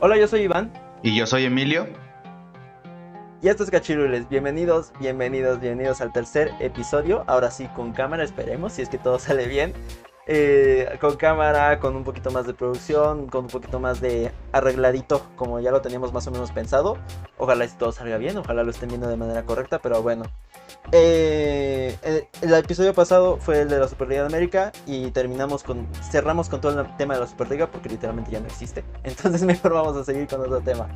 Hola, yo soy Iván. Y yo soy Emilio. Y esto es Cachirules. Bienvenidos, bienvenidos, bienvenidos al tercer episodio. Ahora sí, con cámara, esperemos, si es que todo sale bien. Eh, con cámara, con un poquito más de producción, con un poquito más de arregladito, como ya lo teníamos más o menos pensado. Ojalá todo salga bien, ojalá lo estén viendo de manera correcta, pero bueno, eh, el, episodio pasado fue el de la Superliga de América y terminamos con, cerramos con todo el tema de la Superliga porque literalmente ya no existe. Entonces mejor vamos a seguir con otro tema,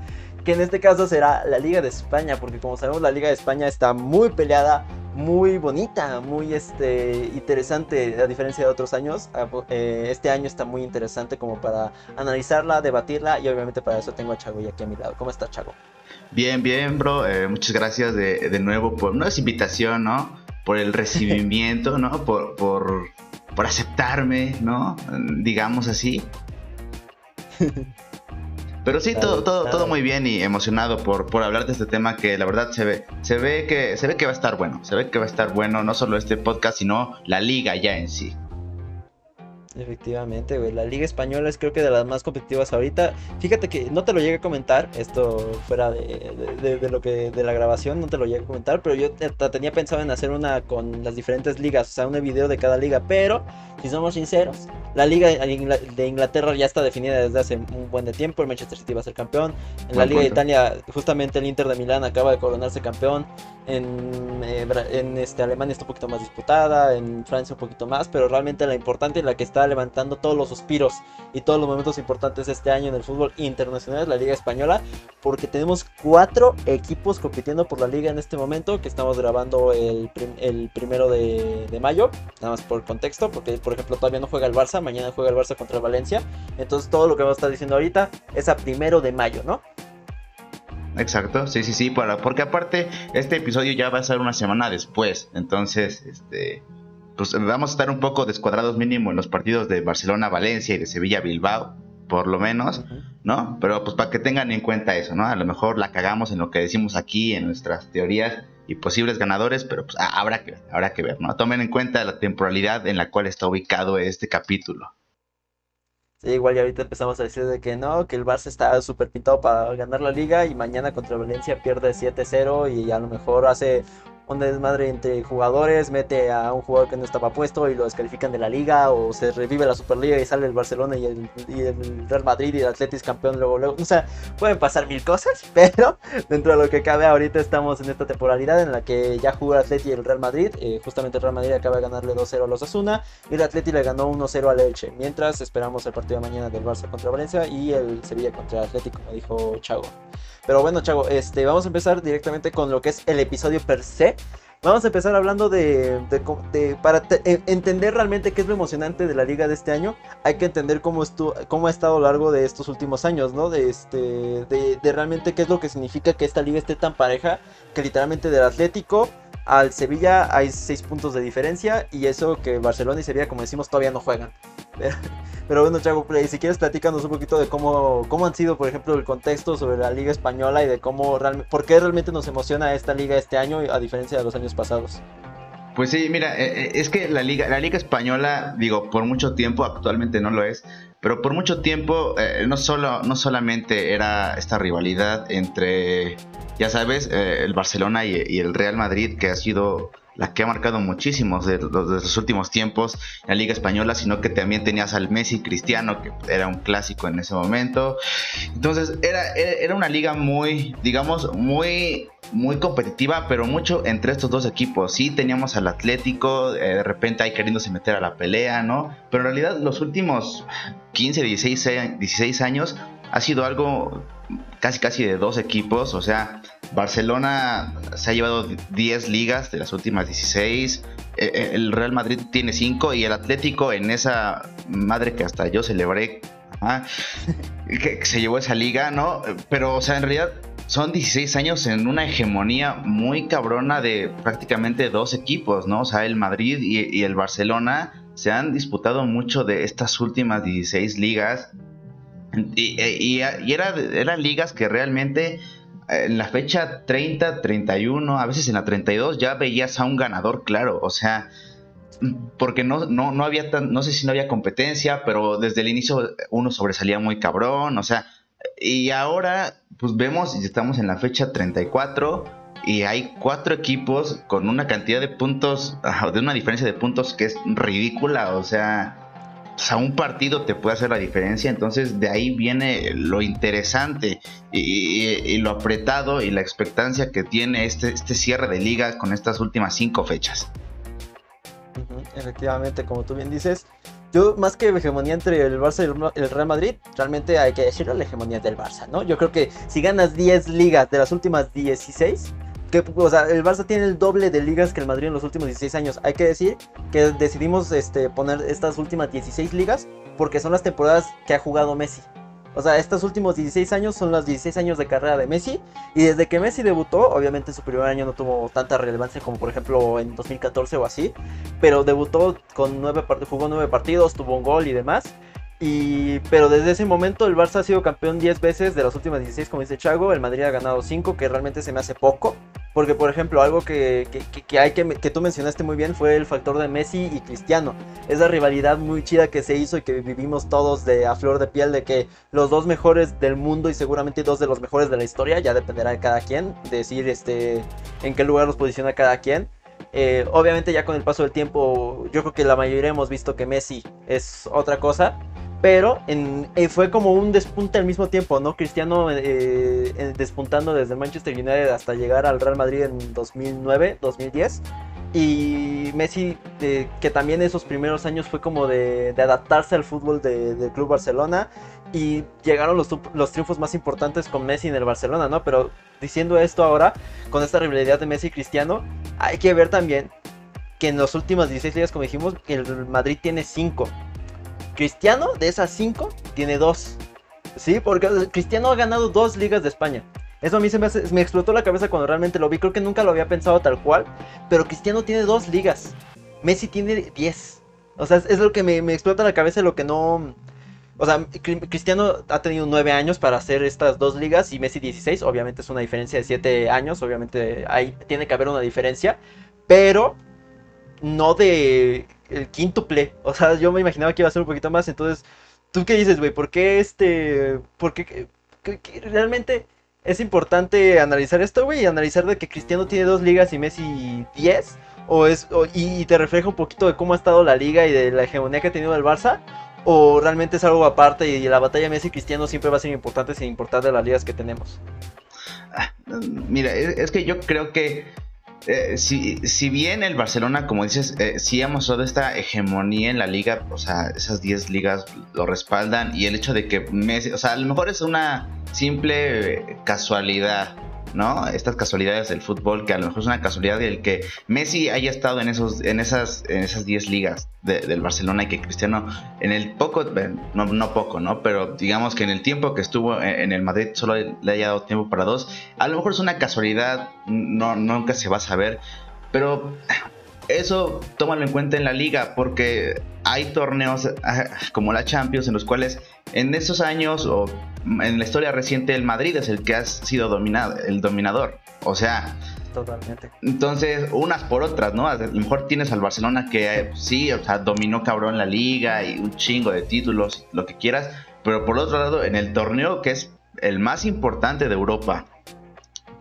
que en este caso será la Liga de España, porque como sabemos la Liga de España está muy peleada, muy bonita, muy este, interesante a diferencia de otros años. Ah, eh, este año está muy interesante como para analizarla, debatirla y obviamente para eso tengo a Chago y aquí a mi lado. ¿Cómo está Chago? Bien, bien, bro. Eh, muchas gracias de, de, nuevo por una invitación, ¿no? Por el recibimiento, ¿no? Por, por, por aceptarme, ¿no? Digamos así. Pero sí, todo, todo, todo muy bien y emocionado por, por hablar de este tema que la verdad se ve, se ve que, se ve que va a estar bueno, se ve que va a estar bueno no solo este podcast, sino la liga ya en sí. Efectivamente, güey. La Liga Española es creo que de las más competitivas ahorita. Fíjate que no te lo llegué a comentar, esto fuera de, de, lo que de la grabación, no te lo llegué a comentar, pero yo tenía pensado en hacer una con las diferentes ligas, o sea, un video de cada liga, pero si somos sinceros, la Liga de Inglaterra ya está definida desde hace un buen de tiempo, el Manchester City va a ser campeón, en la Liga de Italia justamente el Inter de Milán acaba de coronarse campeón, en, eh, en este, Alemania está un poquito más disputada, en Francia un poquito más, pero realmente la importante y la que está levantando todos los suspiros y todos los momentos importantes este año en el fútbol internacional, la Liga Española, porque tenemos cuatro equipos compitiendo por la liga en este momento, que estamos grabando el, el primero de, de, mayo, nada más por contexto, porque por ejemplo todavía no juega el Barça, mañana juega el Barça contra el Valencia, entonces todo lo que vamos a estar diciendo ahorita es a primero de mayo, ¿no? Exacto, sí, sí, sí, para, porque aparte este episodio ya va a ser una semana después, entonces, este, pues vamos a estar un poco descuadrados mínimo en los partidos de Barcelona, Valencia y de Sevilla, Bilbao, por lo menos, ¿no? Pero pues para que tengan en cuenta eso, ¿no? A lo mejor la cagamos en lo que decimos aquí, en nuestras teorías y posibles ganadores, pero pues habrá que ver, habrá que ver, ¿no? Tomen en cuenta la temporalidad en la cual está ubicado este capítulo. Sí, igual ya ahorita empezamos a decir de que no, que el Barça está súper pintado para ganar la liga y mañana contra Valencia pierde 7-0 y a lo mejor hace un desmadre entre jugadores, mete a un jugador que no estaba puesto y lo descalifican de la liga, o se revive la Superliga y sale el Barcelona y el, Real Madrid y el Atletis campeón luego, luego. O sea, pueden pasar mil cosas, pero dentro de lo que cabe ahorita estamos en esta temporalidad en la que ya jugó el Atleti y el Real Madrid. Eh, justamente el Real Madrid acaba de ganarle 2-0 a los Asuna y el Atleti le ganó 1-0 al Elche. Mientras esperamos el partido de mañana del Barça contra Valencia y el Sevilla contra el Atlético, como dijo Chago. Pero bueno, Chago, este, vamos a empezar directamente con lo que es el episodio per se. Vamos a empezar hablando de, para e, entender realmente qué es lo emocionante de la liga de este año, hay que entender cómo, cómo ha estado a lo largo de estos últimos años, ¿no? De, este, de, de realmente qué es lo que significa que esta liga esté tan pareja, que literalmente del Atlético al Sevilla hay 6 puntos de diferencia y eso que Barcelona y Sevilla, como decimos, todavía no juegan. Pero bueno, Chago Play, si quieres platícanos un poquito de cómo, cómo han sido, por ejemplo, el contexto sobre la Liga Española y de cómo realmente, realmente nos emociona esta liga este año a diferencia de los años pasados. Pues sí, mira, eh, eh, es que la liga, la liga española, digo, por mucho tiempo, actualmente no lo es, pero por mucho tiempo eh, no solo, no solamente era esta rivalidad entre, ya sabes, el Barcelona y, el Real Madrid, que ha sido la que ha marcado muchísimos de, los últimos tiempos en la Liga Española, sino que también tenías al Messi Cristiano, que era un clásico en ese momento. Entonces era, era una liga muy, digamos, muy, muy competitiva, pero mucho entre estos dos equipos. Sí, teníamos al Atlético, eh, de repente ahí queriéndose meter a la pelea, ¿no? Pero en realidad los últimos 15, 16, 16 años ha sido algo casi casi de dos equipos, o sea, Barcelona se ha llevado 10 ligas de las últimas 16, eh, eh, el Real Madrid tiene 5 y el Atlético en esa madre que hasta yo celebré, que se llevó esa liga, ¿no? Pero, o sea, en realidad son 16 años en una hegemonía muy cabrona de prácticamente dos equipos, ¿no? O sea, el Madrid y, el Barcelona se han disputado mucho de estas últimas 16 ligas. Y, era, eran ligas que realmente en la fecha 30, 31, a veces en la 32 ya veías a un ganador claro, o sea, porque no, no, no había tan, no sé si no había competencia, pero desde el inicio uno sobresalía muy cabrón, o sea, Y ahora, pues vemos, estamos en la fecha 34 y hay cuatro equipos con una cantidad de puntos, de una diferencia de puntos que es ridícula, o sea, a un partido te puede hacer la diferencia, entonces de ahí viene lo interesante y, lo apretado y la expectancia que tiene este, este cierre de liga con estas últimas cinco fechas. Efectivamente, como tú bien dices, yo más que hegemonía entre el Barça y el Real Madrid, realmente hay que decirlo, la hegemonía del Barça, ¿no? Yo creo que si ganas 10 ligas de las últimas 16, el Barça tiene el doble de ligas que el Madrid en los últimos 16 años. Hay que decir que decidimos este, poner estas últimas 16 ligas porque son las temporadas que ha jugado Messi. O sea, estos últimos 16 años son los 16 años de carrera de Messi. Y desde que Messi debutó, obviamente su primer año no tuvo tanta relevancia como por ejemplo en 2014 o así. Pero debutó con 9 jugó 9 partidos, tuvo un gol y demás. Y, pero desde ese momento el Barça ha sido campeón 10 veces de las últimas 16, como dice Chago. El Madrid ha ganado 5, que realmente se me hace poco. Porque, por ejemplo, algo que, que, hay que, que tú mencionaste muy bien fue el factor de Messi y Cristiano. Esa rivalidad muy chida que se hizo y que vivimos todos de a flor de piel de que los dos mejores del mundo y seguramente dos de los mejores de la historia, ya dependerá de cada quien, decir este, en qué lugar los posiciona cada quien. Eh, obviamente ya con el paso del tiempo, yo creo que la mayoría hemos visto que Messi es otra cosa pero en, eh, fue como un despunte al mismo tiempo, ¿no? Cristiano eh, despuntando desde Manchester United hasta llegar al Real Madrid en 2009, 2010. Y Messi, que también esos primeros años fue como de, adaptarse al fútbol del Club Barcelona. Y llegaron los, los, triunfos más importantes con Messi en el Barcelona, ¿no? Pero diciendo esto ahora, con esta rivalidad de Messi y Cristiano, hay que ver también que en las últimas 16 ligas, como dijimos, el Madrid tiene 5. Cristiano, de esas cinco, tiene dos. Sí, porque Cristiano ha ganado dos ligas de España. Eso a mí se me, me, explotó la cabeza cuando realmente lo vi. Creo que nunca lo había pensado tal cual. Pero Cristiano tiene dos ligas. Messi tiene diez. O sea, es, lo que me, explota la cabeza lo que no... O sea, Cristiano ha tenido nueve años para hacer estas dos ligas y Messi 16. Obviamente es una diferencia de siete años. Obviamente ahí tiene que haber una diferencia. Pero no de el quíntuple. O sea, yo me imaginaba que iba a ser un poquito más. Entonces, ¿tú qué dices, güey? ¿Por qué este. ¿Por qué, realmente es importante analizar esto, güey? Y analizar de que Cristiano tiene dos ligas y Messi 10. O es, y, te refleja un poquito de cómo ha estado la liga y de la hegemonía que ha tenido el Barça. O realmente es algo aparte y la batalla Messi Cristiano siempre va a ser importante sin importar de las ligas que tenemos. Ah, mira, es que yo creo que eh, si, bien el Barcelona, como dices, eh, sí ha mostrado esta hegemonía en la liga, o sea, esas 10 ligas lo respaldan y el hecho de que Messi, o sea, a lo mejor es una simple casualidad ¿no? Estas casualidades del fútbol, que a lo mejor es una casualidad del que Messi haya estado en esos, en esas, en esas 10 ligas del Barcelona y que Cristiano en el poco, no, no poco, ¿no? Pero digamos que en el tiempo que estuvo en, el Madrid solo le haya dado tiempo para dos. A lo mejor es una casualidad, no, nunca se va a saber. Pero eso tómalo en cuenta en la liga porque hay torneos ah, como la Champions en los cuales en esos años o en la historia reciente el Madrid es el que ha sido dominado, el dominador. O sea, Totalmente. Entonces, unas por otras, ¿no? A lo mejor tienes al Barcelona que eh, sí, o sea, dominó cabrón la liga y un chingo de títulos, lo que quieras. Pero por otro lado, en el torneo que es el más importante de Europa,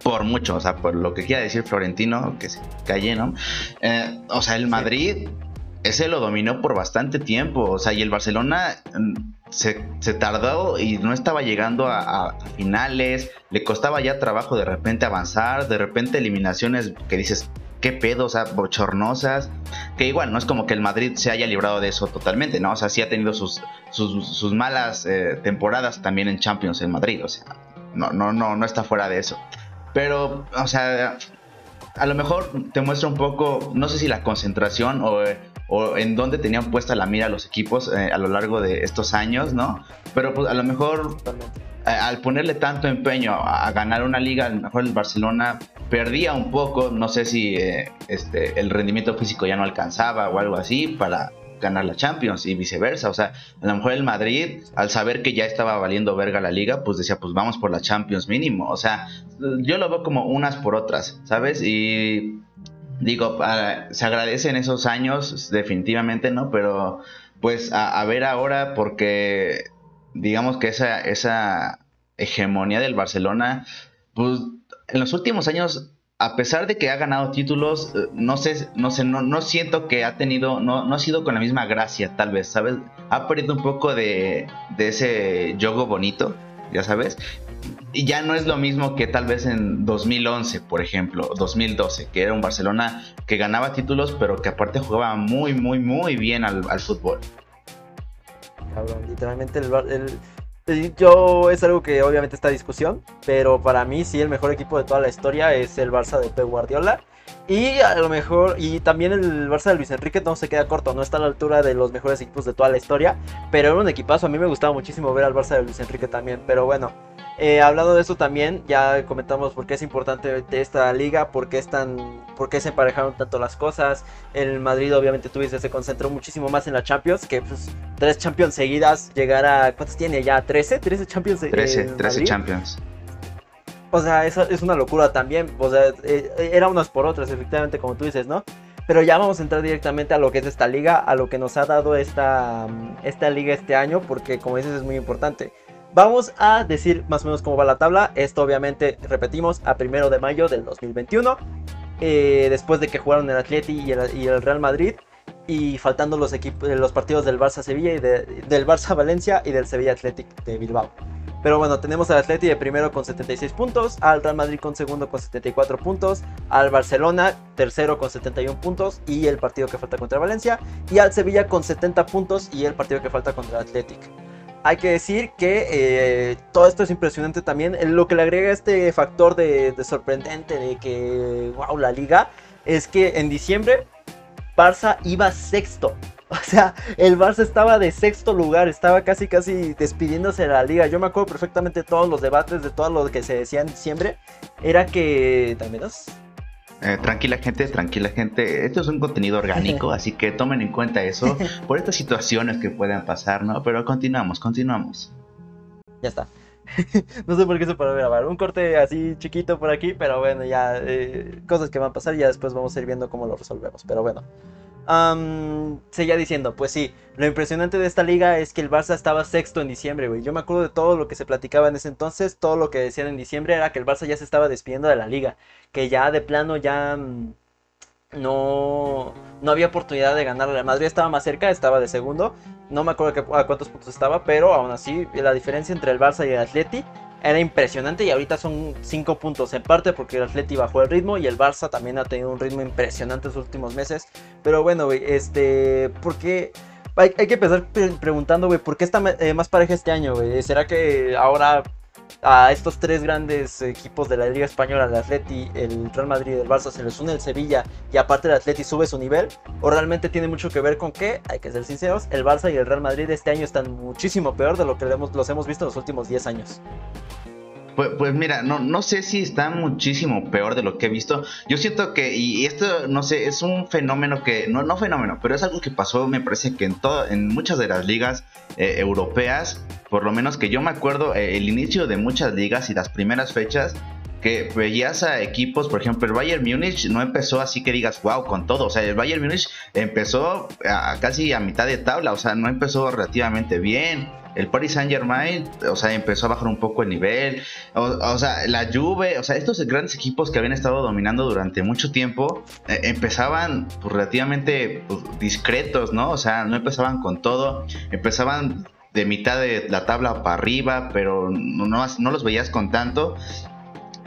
por mucho, o sea, por lo que quiera decir Florentino, que se calle, ¿no? Eh, o sea, el Madrid, ese lo dominó por bastante tiempo, o sea, y el Barcelona mm, se, tardó y no estaba llegando a, finales, le costaba ya trabajo de repente avanzar, de repente eliminaciones que dices, qué pedo, o sea, bochornosas, que igual no es como que el Madrid se haya librado de eso totalmente, ¿no? O sea, sí ha tenido sus, sus, malas eh, temporadas también en Champions en Madrid, o sea, no, no, no, no está fuera de eso. Pero, o sea, a lo mejor te muestra un poco, no sé si la concentración o, en dónde tenían puesta la mira los equipos eh, a lo largo de estos años, ¿no? Pero pues a lo mejor al ponerle tanto empeño a, ganar una liga, a lo mejor el Barcelona perdía un poco, no sé si eh, este, el rendimiento físico ya no alcanzaba o algo así para ganar la Champions y viceversa. O sea, a lo mejor el Madrid, al saber que ya estaba valiendo verga la liga, pues decía, pues vamos por la Champions mínimo. O sea, yo lo veo como unas por otras, ¿sabes? Y digo, se agradecen esos años, definitivamente, ¿no? Pero pues a, ver ahora, porque digamos que esa, esa hegemonía del Barcelona, pues en los últimos años, a pesar de que ha ganado títulos, eh, no sé, no sé, no, siento que ha tenido, no, no ha sido con la misma gracia, tal vez, ¿sabes? Ha perdido un poco de, de ese juego bonito, ya sabes. Y ya no es lo mismo que tal vez en 2011, por ejemplo, 2012, que era un Barcelona que ganaba títulos, pero que aparte jugaba muy, muy, muy bien al, al fútbol. Cabrón, literalmente el, el, yo es algo que obviamente está en discusión, pero para mí sí el mejor equipo de toda la historia es el Barça de Pep Guardiola. Y a lo mejor, y también el Barça de Luis Enrique no se queda corto, no está a la altura de los mejores equipos de toda la historia, pero era un equipazo, a mí me gustaba muchísimo ver al Barça de Luis Enrique también, pero bueno, eh, hablando de eso también, ya comentamos por qué es importante esta liga, por qué, están, por qué se emparejaron tanto las cosas. El Madrid, obviamente, tuviste, se concentró muchísimo más en la Champions, que pues, tres Champions seguidas, llegar a. ¿Cuántos tiene ya? ¿13? ¿13 Champions? 13, 13 Champions. O sea, eso es una locura también. O sea, eh, era unas por otras, efectivamente, como tú dices, ¿no? Pero ya vamos a entrar directamente a lo que es esta liga, a lo que nos ha dado esta, esta liga este año, porque como dices es muy importante. Vamos a decir más o menos cómo va la tabla. Esto obviamente, repetimos, a primero de mayo del 2021. Eh, después de que jugaron el Atleti y el, Real Madrid. Y faltando los, equipos, los partidos del Barça Sevilla y del Barça Valencia y del Sevilla Athletic de Bilbao. Pero bueno, tenemos al Atleti de primero con 76 puntos, al Real Madrid con segundo con 74 puntos, al Barcelona tercero con 71 puntos y el partido que falta contra Valencia, y al Sevilla con 70 puntos y el partido que falta contra el Athletic hay que decir que eh, todo esto es impresionante también. Lo que le agrega este factor de, sorprendente de que, wow, la liga, es que en diciembre Barça iba sexto. O sea, el Barça estaba de sexto lugar, estaba casi casi despidiéndose de la liga. Yo me acuerdo perfectamente todos los debates de todo lo que se decía en diciembre. Era que... ¿También? Eh, tranquila gente, tranquila gente, esto es un contenido orgánico, así que tomen en cuenta eso por estas situaciones que puedan pasar, ¿no? Pero continuamos, continuamos. Ya está. no sé por qué se puede grabar. Un corte así chiquito por aquí, pero bueno, ya eh, cosas que van a pasar, ya después vamos a ir viendo cómo lo resolvemos. Pero bueno. Um, seguía diciendo, pues sí, lo impresionante de esta liga es que el Barça estaba sexto en diciembre, güey. Yo me acuerdo de todo lo que se platicaba en ese entonces, todo lo que decían en diciembre era que el Barça ya se estaba despidiendo de la liga, que ya de plano ya mm, no, no había oportunidad de ganar. El Madrid estaba más cerca, estaba de segundo, no me acuerdo a cuántos puntos estaba, pero aún así la diferencia entre el Barça y el Atleti era impresionante y ahorita son 5 puntos en parte porque el Atleti bajó el ritmo y el Barça también ha tenido un ritmo impresionante en los últimos meses. Pero bueno, güey, este, ¿por qué? Hay, que empezar preguntando, güey, ¿por qué está eh, más pareja este año, güey? ¿Será que ahora a estos tres grandes equipos de la Liga Española, el Atleti, el Real Madrid y el Barça, se les une el Sevilla y aparte el Atleti sube su nivel? ¿O realmente tiene mucho que ver con que, hay que ser sinceros, el Barça y el Real Madrid este año están muchísimo peor de lo que los hemos visto en los últimos 10 años? Pues, pues, mira, no, no sé si está muchísimo peor de lo que he visto. Yo siento que, y esto, no sé, es un fenómeno que, no, no fenómeno, pero es algo que pasó, me parece que en, todo, en muchas de las ligas eh, europeas, por lo menos que yo me acuerdo, eh, el inicio de muchas ligas y las primeras fechas, que veías a equipos, por ejemplo, el Bayern Múnich no empezó así que digas, wow, con todo. O sea, el Bayern Múnich empezó a, casi a mitad de tabla, o sea, no empezó relativamente bien el Paris Saint Germain, o sea, empezó a bajar un poco el nivel, o, sea, la Juve, o sea, estos grandes equipos que habían estado dominando durante mucho tiempo, eh, empezaban pues, relativamente pues, discretos, ¿no? O sea, no empezaban con todo, empezaban de mitad de la tabla para arriba, pero no, no los veías con tanto,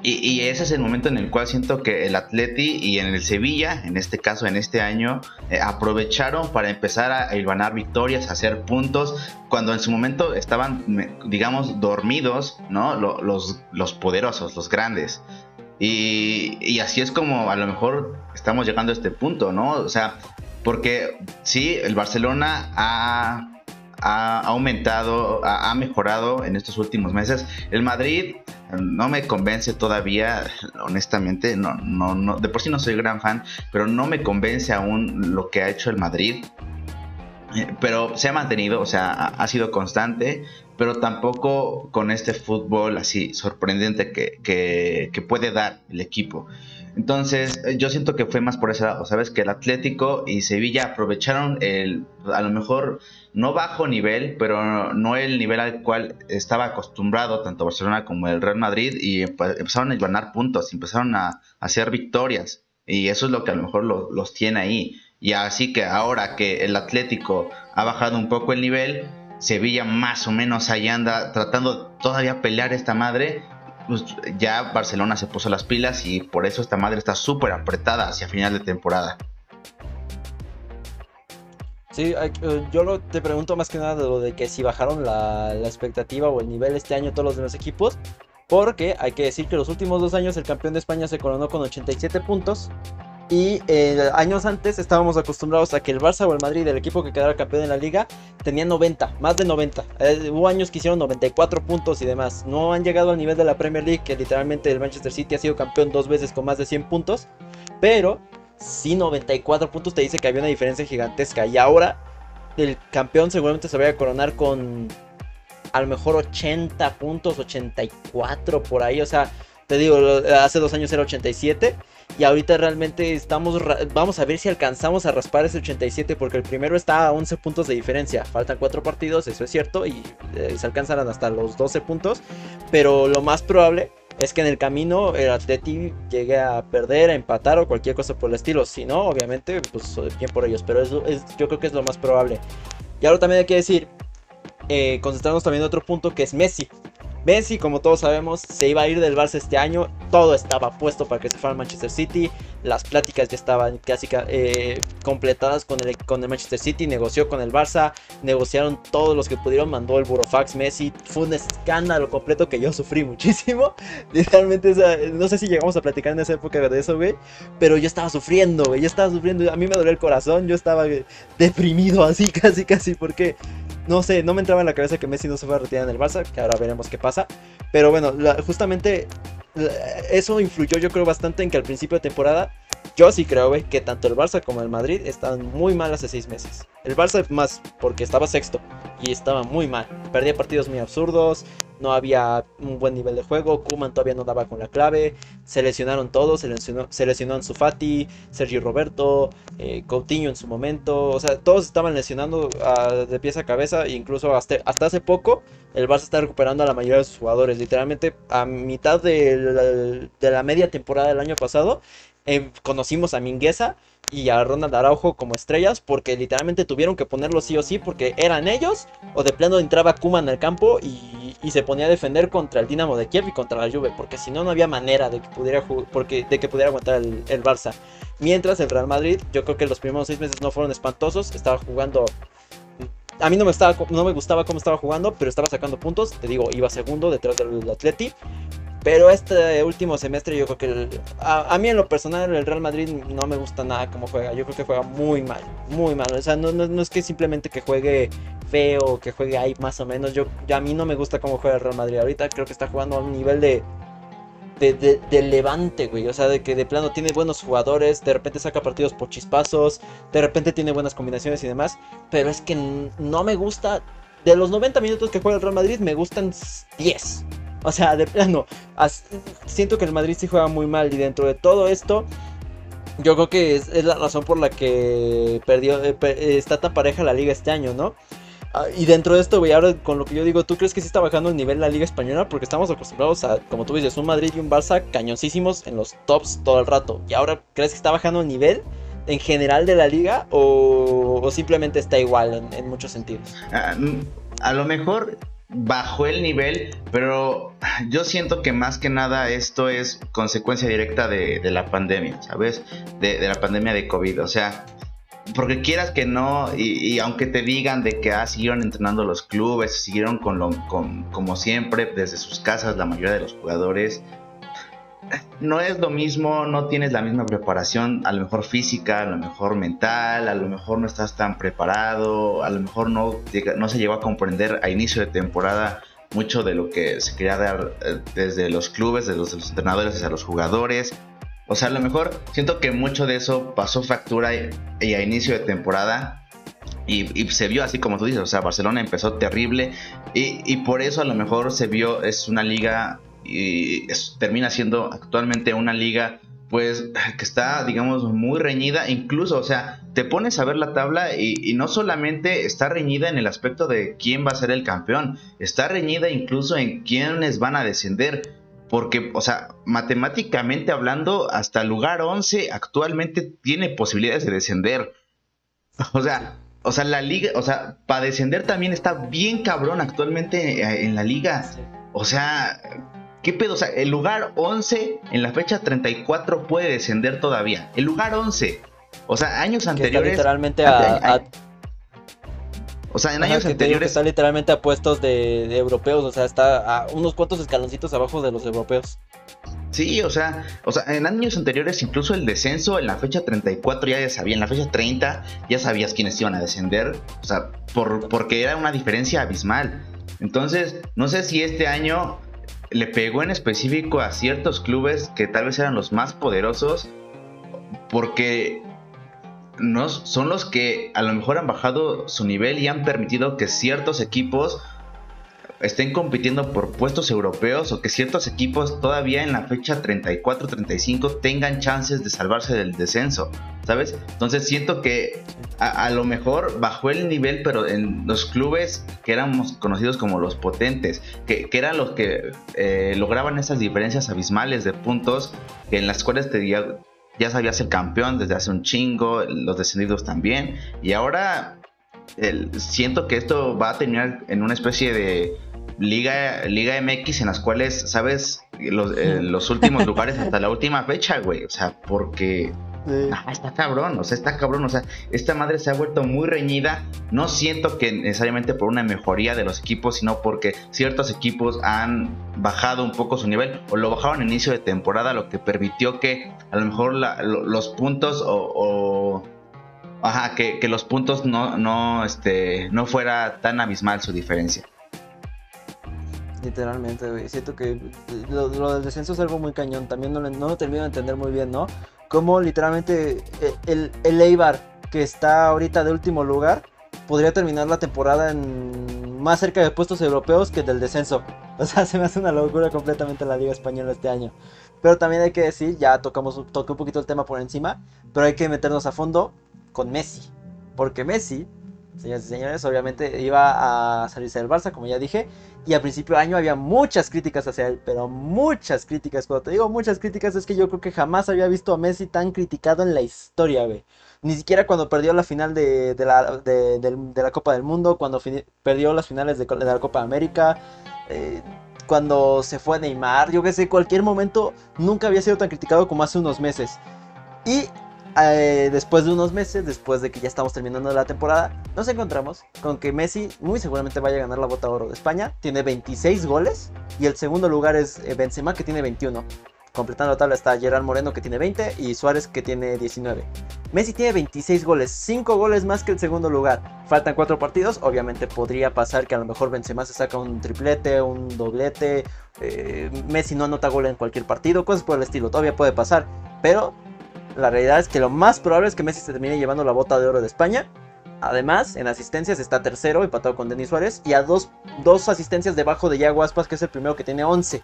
y, ese es el momento en el cual siento que el Atleti y en el Sevilla, en este caso, en este año, eh, aprovecharon para empezar a ganar victorias, a hacer puntos, cuando en su momento estaban, digamos, dormidos, ¿no? Los, los poderosos, los grandes. Y, y, así es como a lo mejor estamos llegando a este punto, ¿no? O sea, porque sí, el Barcelona ha ha aumentado, ha, mejorado en estos últimos meses. El Madrid no me convence todavía, honestamente, no, no, no, de por sí no soy gran fan, pero no me convence aún lo que ha hecho el Madrid. Eh, pero se ha mantenido, o sea, ha, sido constante, pero tampoco con este fútbol así sorprendente que, que, que puede dar el equipo. Entonces, eh, yo siento que fue más por ese lado, ¿sabes? Que el Atlético y Sevilla aprovecharon el, a lo mejor, no bajo nivel, pero no el nivel al cual estaba acostumbrado tanto Barcelona como el Real Madrid y empezaron a ganar puntos, empezaron a, hacer victorias. Y eso es lo que a lo mejor los tiene ahí. Y así que ahora que el Atlético ha bajado un poco el nivel, Sevilla más o menos ahí anda tratando todavía pelear esta madre pues ya Barcelona se puso las pilas y por eso esta madre está súper apretada hacia final de temporada. Sí, eh, yo te pregunto más que nada de lo de que si bajaron la, la, expectativa o el nivel este año todos los demás equipos, porque hay que decir que los últimos dos años el campeón de España se coronó con 87 puntos y eh, años antes estábamos acostumbrados a que el Barça o el Madrid, el equipo que quedara campeón en la liga, tenía 90, más de 90. Eh, hubo años que hicieron 94 puntos y demás. No han llegado al nivel de la Premier League, que literalmente el Manchester City ha sido campeón dos veces con más de 100 puntos. Pero sí 94 puntos te dice que había una diferencia gigantesca. Y ahora el campeón seguramente se va a coronar con a lo mejor 80 puntos, 84 por ahí. O sea, te digo, hace dos años era 87 y ahorita realmente estamos, vamos a ver si alcanzamos a raspar ese 87 porque el primero está a 11 puntos de diferencia. Faltan 4 partidos, eso es cierto, y eh, se alcanzarán hasta los 12 puntos. Pero lo más probable es que en el camino el Atleti llegue a perder, a empatar o cualquier cosa por el estilo. Si no, obviamente, pues bien por ellos. Pero eso es, yo creo que es lo más probable. Y ahora también hay que decir, eh, concentrarnos también en otro punto que es Messi. Messi, como todos sabemos, se iba a ir del Barça este año. Todo estaba puesto para que se fuera al Manchester City. Las pláticas ya estaban casi eh, completadas con el, con el Manchester City. Negoció con el Barça. Negociaron todos los que pudieron. Mandó el Burofax Messi. Fue un escándalo completo que yo sufrí muchísimo. Literalmente, no sé si llegamos a platicar en esa época de eso, güey. Pero yo estaba sufriendo, güey. Yo estaba sufriendo. A mí me dolía el corazón. Yo estaba deprimido así, casi, casi. Porque no sé, no me entraba en la cabeza que Messi no se fue a retirar en el Barça, que ahora veremos qué pasa. Pero bueno, justamente eso influyó yo creo bastante en que al principio de temporada yo sí creo, que tanto el Barça como el Madrid estaban muy mal hace seis meses. El Barça más porque estaba sexto y estaba muy mal. Perdía partidos muy absurdos, no había un buen nivel de juego, Kuman todavía no daba con la clave, se lesionaron todos, se lesionó, se lesionó Sergio Roberto, eh, Coutinho en su momento, o sea, todos estaban lesionando ah, de pieza a cabeza, e incluso hasta, hasta hace poco el Barça está recuperando a la mayoría de sus jugadores, literalmente a mitad de la, media temporada del año pasado, em, conocimos a Mingueza y a Ronald Araujo como estrellas porque literalmente tuvieron que ponerlo sí o sí porque eran ellos o de plano entraba Kuman al campo y, se ponía a defender contra el Dinamo de Kiev y contra la Juve porque si no no había manera de que pudiera porque, de que pudiera aguantar el, el, Barça mientras el Real Madrid yo creo que los primeros seis meses no fueron espantosos estaba jugando a mí no me, estaba, no me gustaba cómo estaba jugando, pero estaba sacando puntos. Te digo, iba segundo detrás del Atleti. Pero este último semestre yo creo que a, mí en lo personal el Real Madrid no me gusta nada cómo juega. Yo creo que juega muy mal, muy mal. O sea, no, no, es que simplemente que juegue feo, que juegue ahí más o menos. Yo, a mí no me gusta cómo juega el Real Madrid. Ahorita creo que está jugando a un nivel de, de, levante, güey. O sea, de que de plano tiene buenos jugadores, de repente saca partidos por chispazos, de repente tiene buenas combinaciones y demás. Pero es que no me gusta. De los 90 minutos que juega el Real Madrid, me gustan 10. O sea, de plano, siento que el Madrid sí juega muy mal y dentro de todo esto, yo creo que es, la razón por la que perdió, eh, está tan pareja la liga este año, ¿no? Ah, y dentro de esto, güey, ahora con lo que yo digo, ¿tú crees que sí está bajando el nivel de la Liga Española? Porque estamos acostumbrados a, como tú dices, un Madrid y un Barça cañoncísimos en los tops todo el rato. ¿Y ahora crees que está bajando el nivel en general de la liga o, simplemente está igual en, muchos sentidos? Ah, a lo mejor bajó el nivel, pero yo siento que más que nada esto es consecuencia directa de, la pandemia, ¿sabes? De, la pandemia de COVID, o sea, porque quieras que no, y, aunque te digan de que ah, siguieron entrenando los clubes, siguieron con lo, con, como siempre, desde sus casas la mayoría de los jugadores, no es lo mismo, no tienes la misma preparación, a lo mejor física, a lo mejor mental, a lo mejor no estás tan preparado, a lo mejor no, no se llegó a comprender a inicio de temporada mucho de lo que se quería dar eh, desde los clubes, desde los, entrenadores hacia los jugadores. O sea, a lo mejor siento que mucho de eso pasó factura y, a inicio de temporada y, se vio así como tú dices, o sea, Barcelona empezó terrible y, y, por eso a lo mejor se vio, es una liga y termina siendo actualmente una liga pues que está, digamos, muy reñida. Incluso, o sea, te pones a ver la tabla y, no solamente está reñida en el aspecto de quién va a ser el campeón, está reñida incluso en quiénes van a descender. Porque, o sea, matemáticamente hablando, hasta lugar 11 actualmente tiene posibilidades de descender. O sea, o sea, la liga, o sea, para descender también está bien cabrón actualmente eh, en la liga. O sea, ¿Qué pedo? O sea, el lugar 11 en la fecha 34 puede descender todavía. El lugar 11. O sea, años anteriores. literalmente a, O sea, en años anteriores. Está literalmente a puestos de, europeos. O sea, está a unos cuantos escaloncitos abajo de los europeos. Sí, o sea, o sea, en años anteriores incluso el descenso en la fecha 34 ya, ya sabía, en la fecha 30 ya sabías quiénes iban a descender, o sea, por, porque era una diferencia abismal. Entonces, no sé si este año le pegó en específico a ciertos clubes que tal vez eran los más poderosos porque no, son los que a lo mejor han bajado su nivel y han permitido que ciertos equipos estén compitiendo por puestos europeos o que ciertos equipos todavía en la fecha 34-35 tengan chances de salvarse del descenso, ¿sabes? Entonces siento que a, lo mejor bajó el nivel, pero en los clubes que éramos conocidos como los potentes, que, eran los que eh, lograban esas diferencias abismales de puntos, que en las cuales te ya, ya sabías el campeón desde hace un chingo, los descendidos también, y ahora siento que esto va a terminar en una especie de Liga, Liga MX en las cuales, ¿sabes? Los, eh, los últimos lugares hasta la última fecha, güey. O sea, porque... está cabrón, o sea, está cabrón, o sea, esta madre se ha vuelto muy reñida, no siento que necesariamente por una mejoría de los equipos, sino porque ciertos equipos han bajado un poco su nivel o lo bajaron en inicio de temporada, lo que permitió que a lo mejor los puntos o Ajá, que, los puntos no, no, este, no fuera tan abismal su diferencia. Literalmente, güey. Siento que lo, del descenso es algo muy cañón. También no, no lo termino de entender muy bien, ¿no? Como literalmente eh, el, el Eibar, que está ahorita de último lugar, podría terminar la temporada en más cerca de puestos europeos que del descenso. O sea, se me hace una locura completamente la Liga Española este año. Pero también hay que decir, ya tocamos, toqué un poquito el tema por encima, pero hay que meternos a fondo con Messi. Porque Messi, señores y señores, obviamente iba a salirse del Barça, como ya dije. Y a principio de año había muchas críticas hacia él, pero muchas críticas. Cuando te digo muchas críticas, es que yo creo que jamás había visto a Messi tan criticado en la historia, güey. Ni siquiera cuando perdió la final de, la, de, la, Copa del Mundo, cuando perdió las finales de, la Copa América. Eh, cuando se fue Neymar, yo que sé, cualquier momento nunca había sido tan criticado como hace unos meses. Y eh, después de unos meses, después de que ya estamos terminando la temporada, nos encontramos con que Messi muy seguramente vaya a ganar la bota oro de España. Tiene 26 goles y el segundo lugar es eh, Benzema que tiene 21. Completando la tabla está Gerard Moreno que tiene 20 y Suárez que tiene 19. Messi tiene 26 goles, 5 goles más que el segundo lugar. Faltan 4 partidos, obviamente podría pasar que a lo mejor Benzema se saca un triplete, un doblete. Eh, Messi no anota gol en cualquier partido, cosas por el estilo, todavía puede pasar. Pero la realidad es que lo más probable es que Messi se termine llevando la bota de oro de España. Además, en asistencias está tercero, empatado con Denis Suárez, y a dos, dos asistencias debajo de Yago Aspas, que es el primero que tiene 11.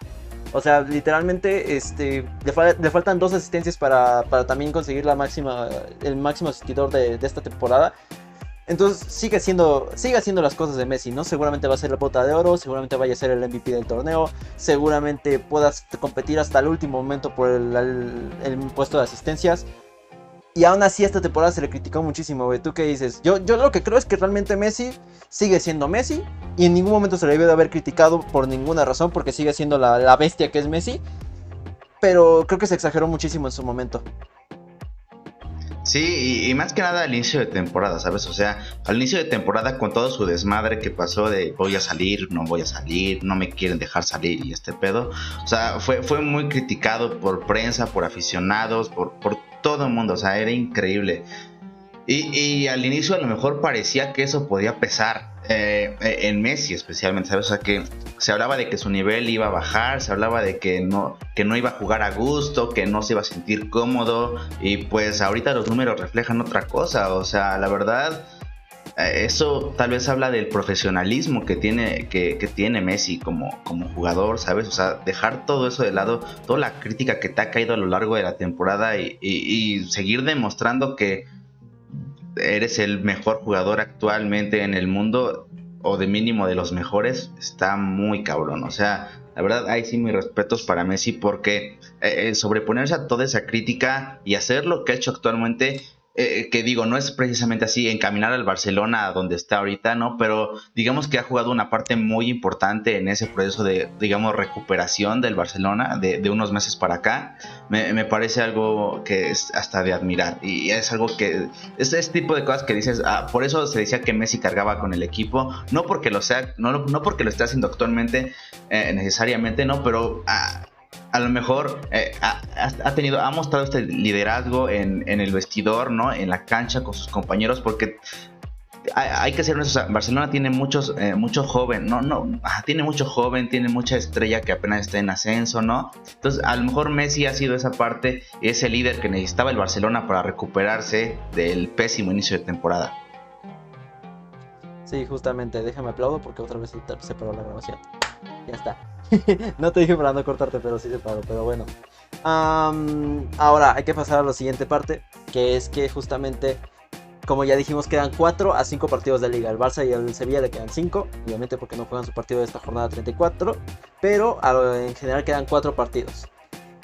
O sea, literalmente este, le, faltan dos asistencias para, también conseguir la máxima, el máximo asistidor de, de esta temporada. Entonces sigue siendo, sigue haciendo las cosas de Messi, ¿no? Seguramente va a ser la bota de oro, seguramente vaya a ser el MVP del torneo, seguramente puedas competir hasta el último momento por el, puesto de asistencias. Y aún así esta temporada se le criticó muchísimo, güey. ¿Tú qué dices? Yo, lo que creo es que realmente Messi sigue siendo Messi y en ningún momento se le debe de haber criticado por ninguna razón porque sigue siendo la bestia que es Messi. Pero creo que se exageró muchísimo en su momento. Sí, y, más que nada al inicio de temporada, ¿sabes? O sea, al inicio de temporada con todo su desmadre que pasó de voy a salir, no voy a salir, no me quieren dejar salir y este pedo. O sea, fue, fue muy criticado por prensa, por aficionados, por, por todo el mundo. O sea, era increíble. Y, y, al inicio a lo mejor parecía que eso podía pesar eh, en Messi especialmente, ¿sabes? O sea, que se hablaba de que su nivel iba a bajar, se hablaba de que no, que no iba a jugar a gusto, que no se iba a sentir cómodo y pues ahorita los números reflejan otra cosa, o sea, la verdad... eh, eso tal vez habla del profesionalismo que tiene, que, tiene Messi como, como jugador, ¿sabes? O sea, dejar todo eso de lado, toda la crítica que te ha caído a lo largo de la temporada y, seguir demostrando que eres el mejor jugador actualmente en el mundo o de mínimo de los mejores, está muy cabrón. O sea, la verdad, ahí sí mis respetos para Messi porque eh, eh, sobreponerse a toda esa crítica y hacer lo que ha hecho actualmente eh, que digo, no es precisamente así encaminar al Barcelona donde está ahorita, ¿no? Pero digamos que ha jugado una parte muy importante en ese proceso de, digamos, recuperación del Barcelona de, unos meses para acá. Me, parece algo que es hasta de admirar y es algo que es este tipo de cosas que dices, ah, por eso se decía que Messi cargaba con el equipo, no porque lo sea, no, no porque lo esté haciendo actualmente eh, necesariamente, ¿no? Pero... Ah, a lo mejor eh, ha, tenido, ha mostrado este liderazgo en, el vestidor, ¿no? En la cancha con sus compañeros, porque hay, que ser honestos, Barcelona tiene muchos, eh, mucho joven, no, no, tiene mucho joven, tiene mucha estrella que apenas está en ascenso, ¿no? Entonces, a lo mejor Messi ha sido esa parte, ese líder que necesitaba el Barcelona para recuperarse del pésimo inicio de temporada. Sí, justamente, déjame aplaudo porque otra vez se paró la grabación. Ya está. no te dije para no cortarte, pero sí se paró, pero bueno. ahora hay que pasar a la siguiente parte, que es que justamente, como ya dijimos, quedan 4 a 5 partidos de liga. El Barça y el Sevilla le quedan 5, obviamente porque no juegan su partido de esta jornada 34, pero en general quedan 4 partidos.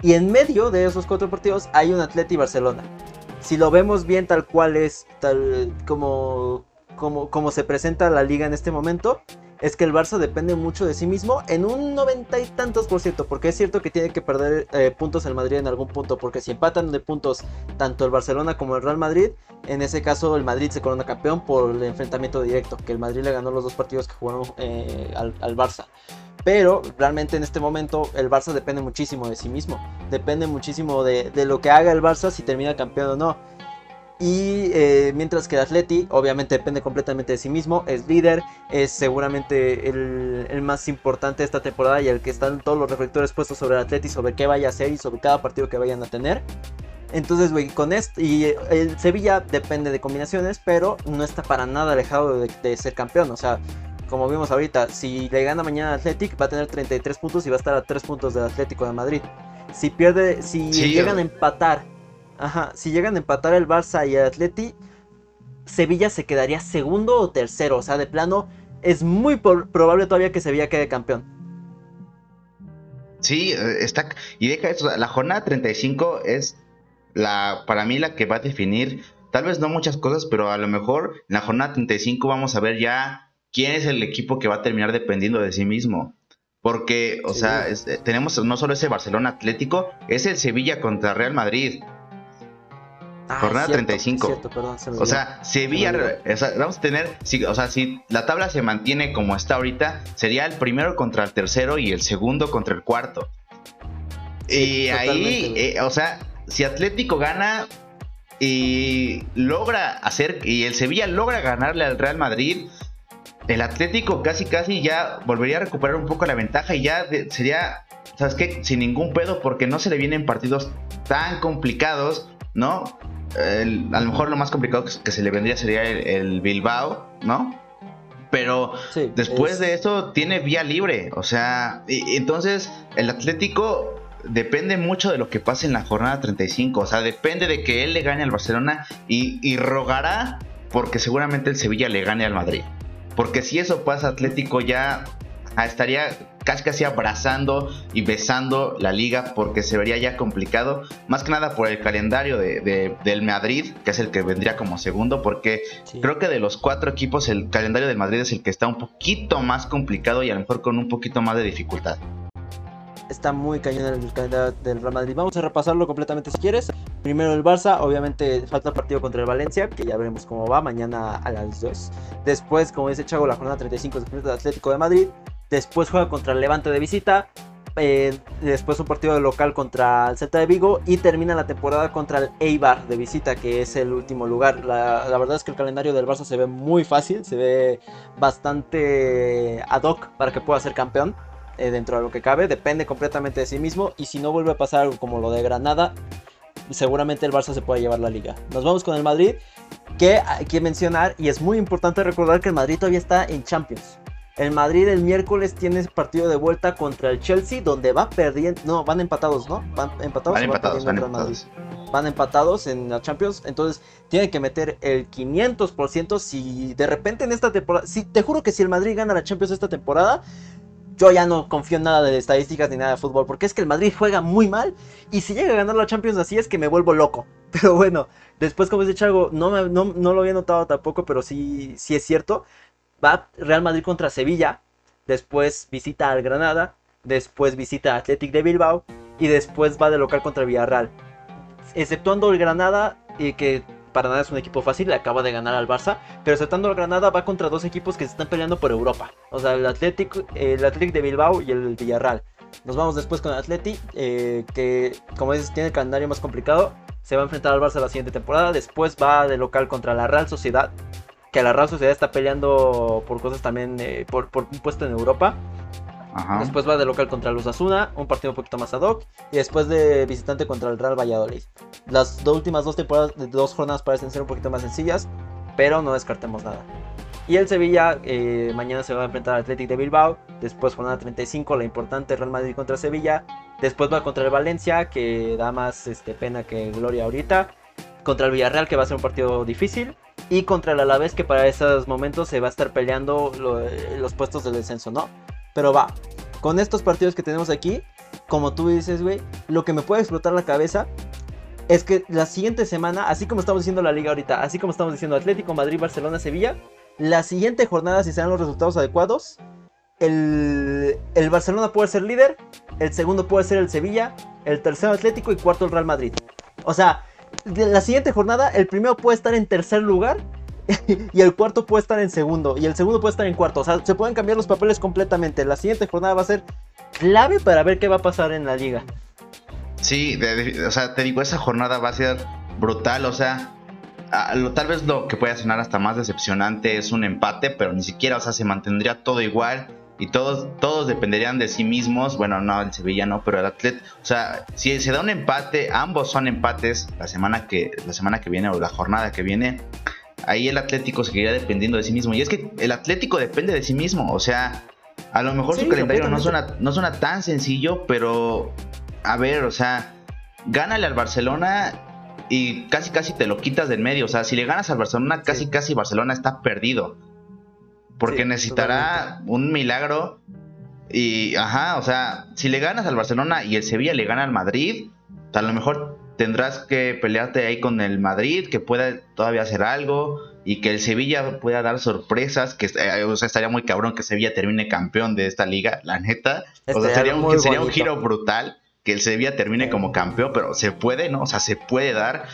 Y en medio de esos 4 partidos hay un Atleti Barcelona. Si lo vemos bien tal cual es, tal como, como, como se presenta la liga en este momento, es que el Barça depende mucho de sí mismo en un noventa y tantos por ciento, porque es cierto que tiene que perder eh, puntos el Madrid en algún punto, porque si empatan de puntos tanto el Barcelona como el Real Madrid, en ese caso el Madrid se corona campeón por el enfrentamiento directo, que el Madrid le ganó los dos partidos que jugaron eh, al, Barça. Pero realmente en este momento el Barça depende muchísimo de sí mismo. Depende muchísimo de, de, lo que haga el Barça si termina campeón o no. Y eh, mientras que el Atleti obviamente depende completamente de sí mismo, es líder, es seguramente el, más importante de esta temporada y el que están todos los reflectores puestos sobre el Atleti, sobre qué vaya a hacer y sobre cada partido que vayan a tener. Entonces, güey, con esto, y el Sevilla depende de combinaciones, pero no está para nada alejado de, ser campeón. O sea, como vimos ahorita, si le gana mañana al Athletic, va a tener 33 puntos y va a estar a 3 puntos del Atlético de Madrid. Si pierde, si llegan a empatar Ajá, si llegan a empatar el Barça y el Atleti, Sevilla se quedaría segundo o tercero. O sea, de plano, es muy probable todavía que Sevilla quede campeón. Sí, eh, está. Y deja eso, la jornada 35 es la, para mí la que va a definir, tal vez no muchas cosas, pero a lo mejor en la jornada 35 vamos a ver ya quién es el equipo que va a terminar dependiendo de sí mismo. Porque, o sea, eh, tenemos no solo ese Barcelona Atlético, es el Sevilla contra Real Madrid. Ah, jornada 35. o sea, Sevilla, vamos a tener, si, o sea, si la tabla se mantiene como está ahorita, sería el primero contra el tercero y el segundo contra el cuarto. y ahí, eh, o sea, si Atlético gana y logra hacer, y el Sevilla logra ganarle al Real Madrid, el Atlético casi casi ya volvería a recuperar un poco la ventaja y ya sería, ¿sabes qué? Sin ningún pedo porque no se le vienen partidos tan complicados, ¿no? A lo mejor lo más complicado que, se le vendría sería el, Bilbao, ¿no? Pero después de eso tiene vía libre, o sea, entonces el Atlético depende mucho de lo que pase en la jornada 35, o sea, depende de que él le gane al Barcelona y, y rogará porque seguramente el Sevilla le gane al Madrid. Porque si eso pasa, Atlético ya estaría casi casi abrazando y besando la liga porque se vería ya complicado, más que nada por el calendario de, del Madrid, que es el que vendría como segundo, porque creo que de los cuatro equipos el calendario del Madrid es el que está un poquito más complicado y a lo mejor con un poquito más de dificultad. Está muy cañón el calendario del Real Madrid. Vamos a repasarlo completamente si quieres. Primero el Barça, obviamente falta el partido contra el Valencia, que ya veremos cómo va mañana a las 2. Después, como dice Chago, la jornada 35 del Atlético de Madrid. Después juega contra el Levante de visita. Eh, después un partido de local contra el Celta de Vigo y termina la temporada contra el Eibar de visita, que es el último lugar. La, verdad es que el calendario del Barça se ve muy fácil, se ve bastante ad hoc para que pueda ser campeón. Eh, dentro de lo que cabe, depende completamente de sí mismo. Y si no vuelve a pasar algo como lo de Granada, seguramente el Barça se puede llevar la liga. Nos vamos con el Madrid que hay que mencionar y es muy importante recordar que el Madrid todavía está en Champions. El Madrid el miércoles tiene partido de vuelta contra el Chelsea donde va perdiendo, no, van empatados, ¿no? Van empatados. Van empatados, van empatados. Van empatados en la Champions, entonces tiene que meter el 500% si de repente en esta temporada, si te juro que si el Madrid gana la Champions esta temporada, yo ya no confío en nada de estadísticas ni nada de fútbol, porque es que el Madrid juega muy mal y si llega a ganar la Champions así es que me vuelvo loco. Pero bueno, después como dice Chago, no, no, no lo había notado tampoco, pero sí, sí es cierto. Va Real Madrid contra Sevilla, después visita al Granada, después visita a Athletic de Bilbao y después va de local contra Villarreal. Exceptuando el Granada, y que para nada es un equipo fácil, le acaba de ganar al Barça, pero exceptuando el Granada va contra dos equipos que se están peleando por Europa. O sea, el Athletic, el de Bilbao y el Villarreal. Nos vamos después con el Athletic, eh, que como dices tiene el calendario más complicado. Se va a enfrentar al Barça la siguiente temporada. Después va de local contra la Real Sociedad, que la Real Sociedad está peleando por cosas también, eh, por, por un puesto en Europa. Después va de local contra el Osasuna, un partido un poquito más ad hoc. Y después de visitante contra el Real Valladolid. Las dos últimas dos temporadas, dos jornadas parecen ser un poquito más sencillas, pero no descartemos nada. Y el Sevilla eh, mañana se va a enfrentar al Athletic de Bilbao. Después jornada 35, la importante Real Madrid contra Sevilla. Después va contra el Valencia, que da más este, pena que gloria ahorita. Contra el Villarreal, que va a ser un partido difícil. Y contra el Alavés, que para esos momentos se va a estar peleando los puestos del descenso, ¿no? Pero va, con estos partidos que tenemos aquí, como tú dices, güey, lo que me puede explotar la cabeza es que la siguiente semana, así como estamos diciendo la liga ahorita, así como estamos diciendo Atlético, Madrid, Barcelona, Sevilla, la siguiente jornada, si se dan los resultados adecuados, el, el, Barcelona puede ser líder, el segundo puede ser el Sevilla, el tercero Atlético y cuarto el Real Madrid. O sea, la siguiente jornada, el primero puede estar en tercer lugar y el cuarto puede estar en segundo y el segundo puede estar en cuarto. O sea, se pueden cambiar los papeles completamente. La siguiente jornada va a ser clave para ver qué va a pasar en la liga. Sí, o sea, te digo, esa jornada va a ser brutal. O sea, tal vez lo que pueda sonar hasta más decepcionante es un empate, pero ni siquiera, o sea, se mantendría todo igual y todos, todos dependerían de sí mismos. Bueno, no, el Sevilla no, pero el Atlet, o sea, si se da un empate, ambos son empates la semana que, la semana que viene o la jornada que viene ahí el Atlético seguiría dependiendo de sí mismo. Y es que el Atlético depende de sí mismo. O sea, a lo mejor su calendario no suena, no suena tan sencillo, pero a ver, o sea, gánale al Barcelona y casi casi te lo quitas del medio. O sea, si le ganas al Barcelona, casi casi Barcelona está perdido. Porque necesitará un milagro. Y, ajá, o sea, si le ganas al Barcelona y el Sevilla le gana al Madrid, a lo mejor tendrás que pelearte ahí con el Madrid, que pueda todavía hacer algo y que el Sevilla pueda dar sorpresas, que eh, o sea, estaría muy cabrón que Sevilla termine campeón de esta liga, la neta. O sea, sería, un, sería un, giro brutal que el Sevilla termine como campeón, pero se puede, ¿no? O sea, se puede dar.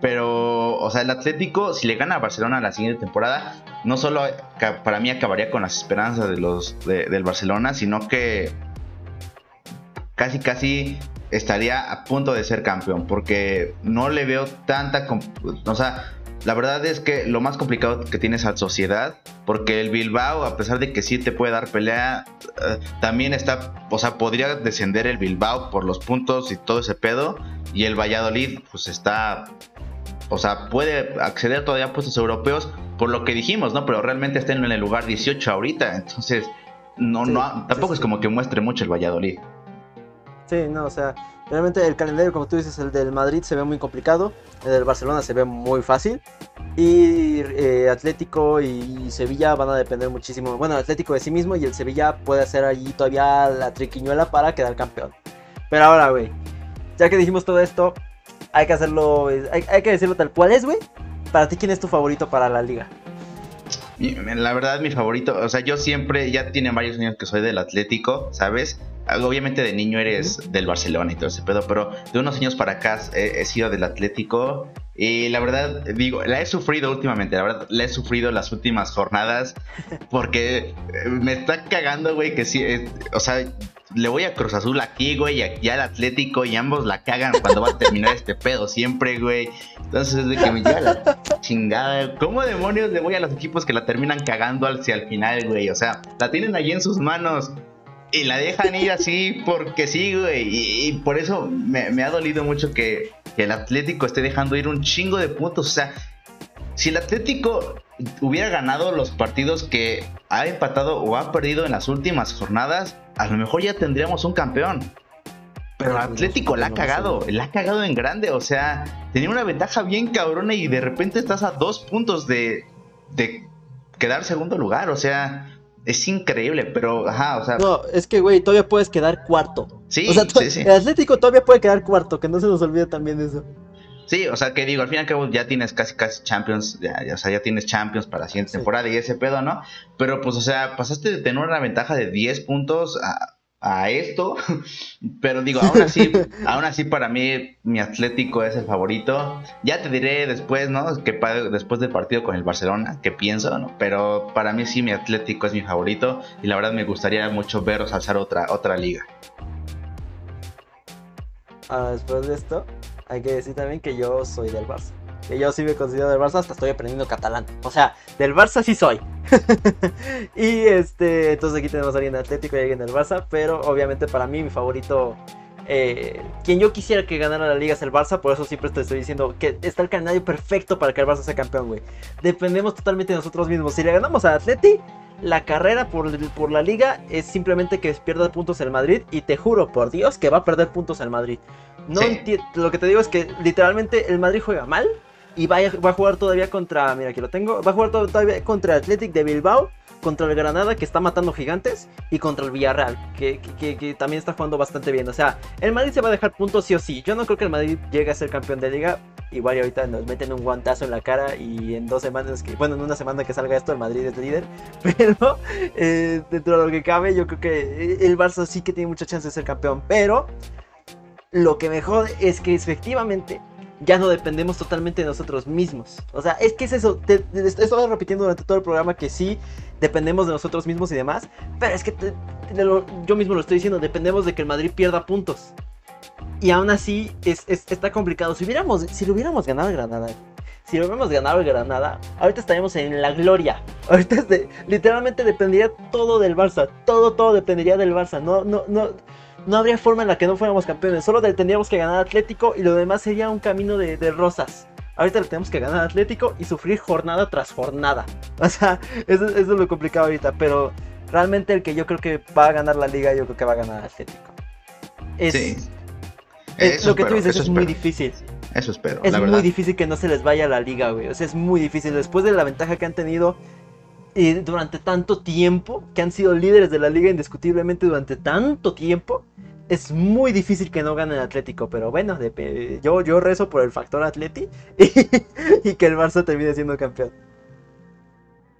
Pero, o sea, el Atlético, si le gana a Barcelona la siguiente temporada, no solo para mí acabaría con las esperanzas de los del Barcelona, sino que casi casi estaría a punto de ser campeón, porque no le veo tanta... O sea, la verdad es que lo más complicado que tiene es la sociedad, porque el Bilbao, a pesar de que sí te puede dar pelea, eh, también está, o sea, podría descender el Bilbao por los puntos y todo ese pedo, y el Valladolid, pues está, o sea, puede acceder todavía a puestos europeos por lo que dijimos, ¿no? Pero realmente está en el lugar 18 ahorita, entonces, no, no, tampoco es como que muestre mucho el Valladolid. Sí, no, o sea, realmente el calendario, como tú dices, el del Madrid se ve muy complicado, el del Barcelona se ve muy fácil. Y eh, Atlético y Sevilla van a depender muchísimo. Bueno, Atlético de sí mismo y el Sevilla puede hacer allí todavía la triquiñuela para quedar campeón. Pero ahora, güey, ya que dijimos todo esto, hay que hacerlo, hay, que decirlo tal cual es, güey. Para ti, ¿quién es tu favorito para la liga? La verdad, mi favorito, o sea, yo siempre, ya tiene varios años que soy del Atlético, ¿sabes? Obviamente de niño eres del Barcelona y todo ese pedo, pero de unos años para acá he, sido del Atlético y la verdad, digo, la he sufrido últimamente, la verdad, la he sufrido las últimas jornadas porque eh, me está cagando, güey, que sí, eh, o sea, le voy a Cruz Azul aquí, güey, y aquí al Atlético y ambos la cagan cuando va a terminar este pedo siempre, güey. Entonces es de que me llega la chingada. ¿Cómo demonios le voy a los equipos que la terminan cagando hacia el final, güey? O sea, la tienen allí en sus manos y la dejan ir así porque sí, güey. Y, por eso me, ha dolido mucho que, el Atlético esté dejando ir un chingo de puntos. O sea, si el Atlético hubiera ganado los partidos que ha empatado o ha perdido en las últimas jornadas, a lo mejor ya tendríamos un campeón. Pero el Atlético la ha cagado, la ha cagado en grande, o sea, tenía una ventaja bien cabrona y de repente estás a dos puntos de, de quedar segundo lugar, o sea, es increíble, pero, ajá, o sea. No, es que, güey, todavía puedes quedar cuarto. Sí, o sea, sí, sí. El Atlético todavía puede quedar cuarto, que no se nos olvide también eso. Sí, o sea, que digo, al fin y al cabo ya tienes casi, casi Champions, ya, o sea, ya tienes Champions para la siguiente temporada y ese pedo, ¿no? Pero, pues, o sea, pasaste de tener una ventaja de 10 puntos a, a esto, pero digo, aún así, aún así para mí mi Atlético es el favorito. Ya te diré después, ¿no? Que después del partido con el Barcelona, qué pienso, ¿no? Pero para mí sí mi Atlético es mi favorito y la verdad me gustaría mucho veros alzar otra otra liga. Ah, después de esto, hay que decir también que yo soy del Barça. Que yo sí me considero del Barça, hasta estoy aprendiendo catalán. O sea, del Barça sí soy. y este, entonces aquí tenemos a alguien Atlético y alguien del Barça. Pero obviamente para mí mi favorito, eh, quien yo quisiera que ganara la liga es el Barça. Por eso siempre te estoy diciendo que está el calendario perfecto para que el Barça sea campeón, güey. Dependemos totalmente de nosotros mismos. Si le ganamos a Atleti, la carrera por, por, la liga es simplemente que pierda puntos el Madrid. Y te juro, por Dios, que va a perder puntos el Madrid. No sí. Lo que te digo es que literalmente el Madrid juega mal. Y va a, jugar todavía contra. Mira, aquí lo tengo. Va a jugar todavía contra el Athletic de Bilbao. Contra el Granada, que está matando gigantes. Y contra el Villarreal, que, también está jugando bastante bien. O sea, el Madrid se va a dejar puntos sí o sí. Yo no creo que el Madrid llegue a ser campeón de liga. Igual y ahorita nos meten un guantazo en la cara. Y en dos semanas, que bueno, en una semana que salga esto, el Madrid es líder. Pero eh, dentro de lo que cabe, yo creo que el Barça sí que tiene mucha chance de ser campeón. Pero lo que me jode es que efectivamente ya no dependemos totalmente de nosotros mismos. O sea, es que es eso. Te, te, te estoy repitiendo durante todo el programa que sí dependemos de nosotros mismos y demás. Pero es que lo, yo mismo lo estoy diciendo. Dependemos de que el Madrid pierda puntos. Y aún así es, es, está complicado. Si hubiéramos, si lo hubiéramos ganado el Granada. Si lo hubiéramos ganado el Granada, ahorita estaríamos en la gloria. Ahorita de, literalmente dependería todo del Barça. Todo, todo dependería del Barça. No, no, no no habría forma en la que no fuéramos campeones. Solo tendríamos que ganar Atlético y lo demás sería un camino de, de rosas. Ahorita le tenemos que ganar Atlético y sufrir jornada tras jornada. O sea, eso, eso, es lo complicado ahorita. Pero realmente el que yo creo que va a ganar la liga, yo creo que va a ganar Atlético. Es, sí. Es, lo que tú dices es muy difícil. Eso espero. Es la muy verdad. difícil que no se les vaya la liga, güey. O sea, es muy difícil. Después de la ventaja que han tenido y durante tanto tiempo, que han sido líderes de la liga indiscutiblemente durante tanto tiempo, es muy difícil que no gane el Atlético, pero bueno, de, yo, yo rezo por el factor Atleti y, y, que el Barça termine siendo campeón.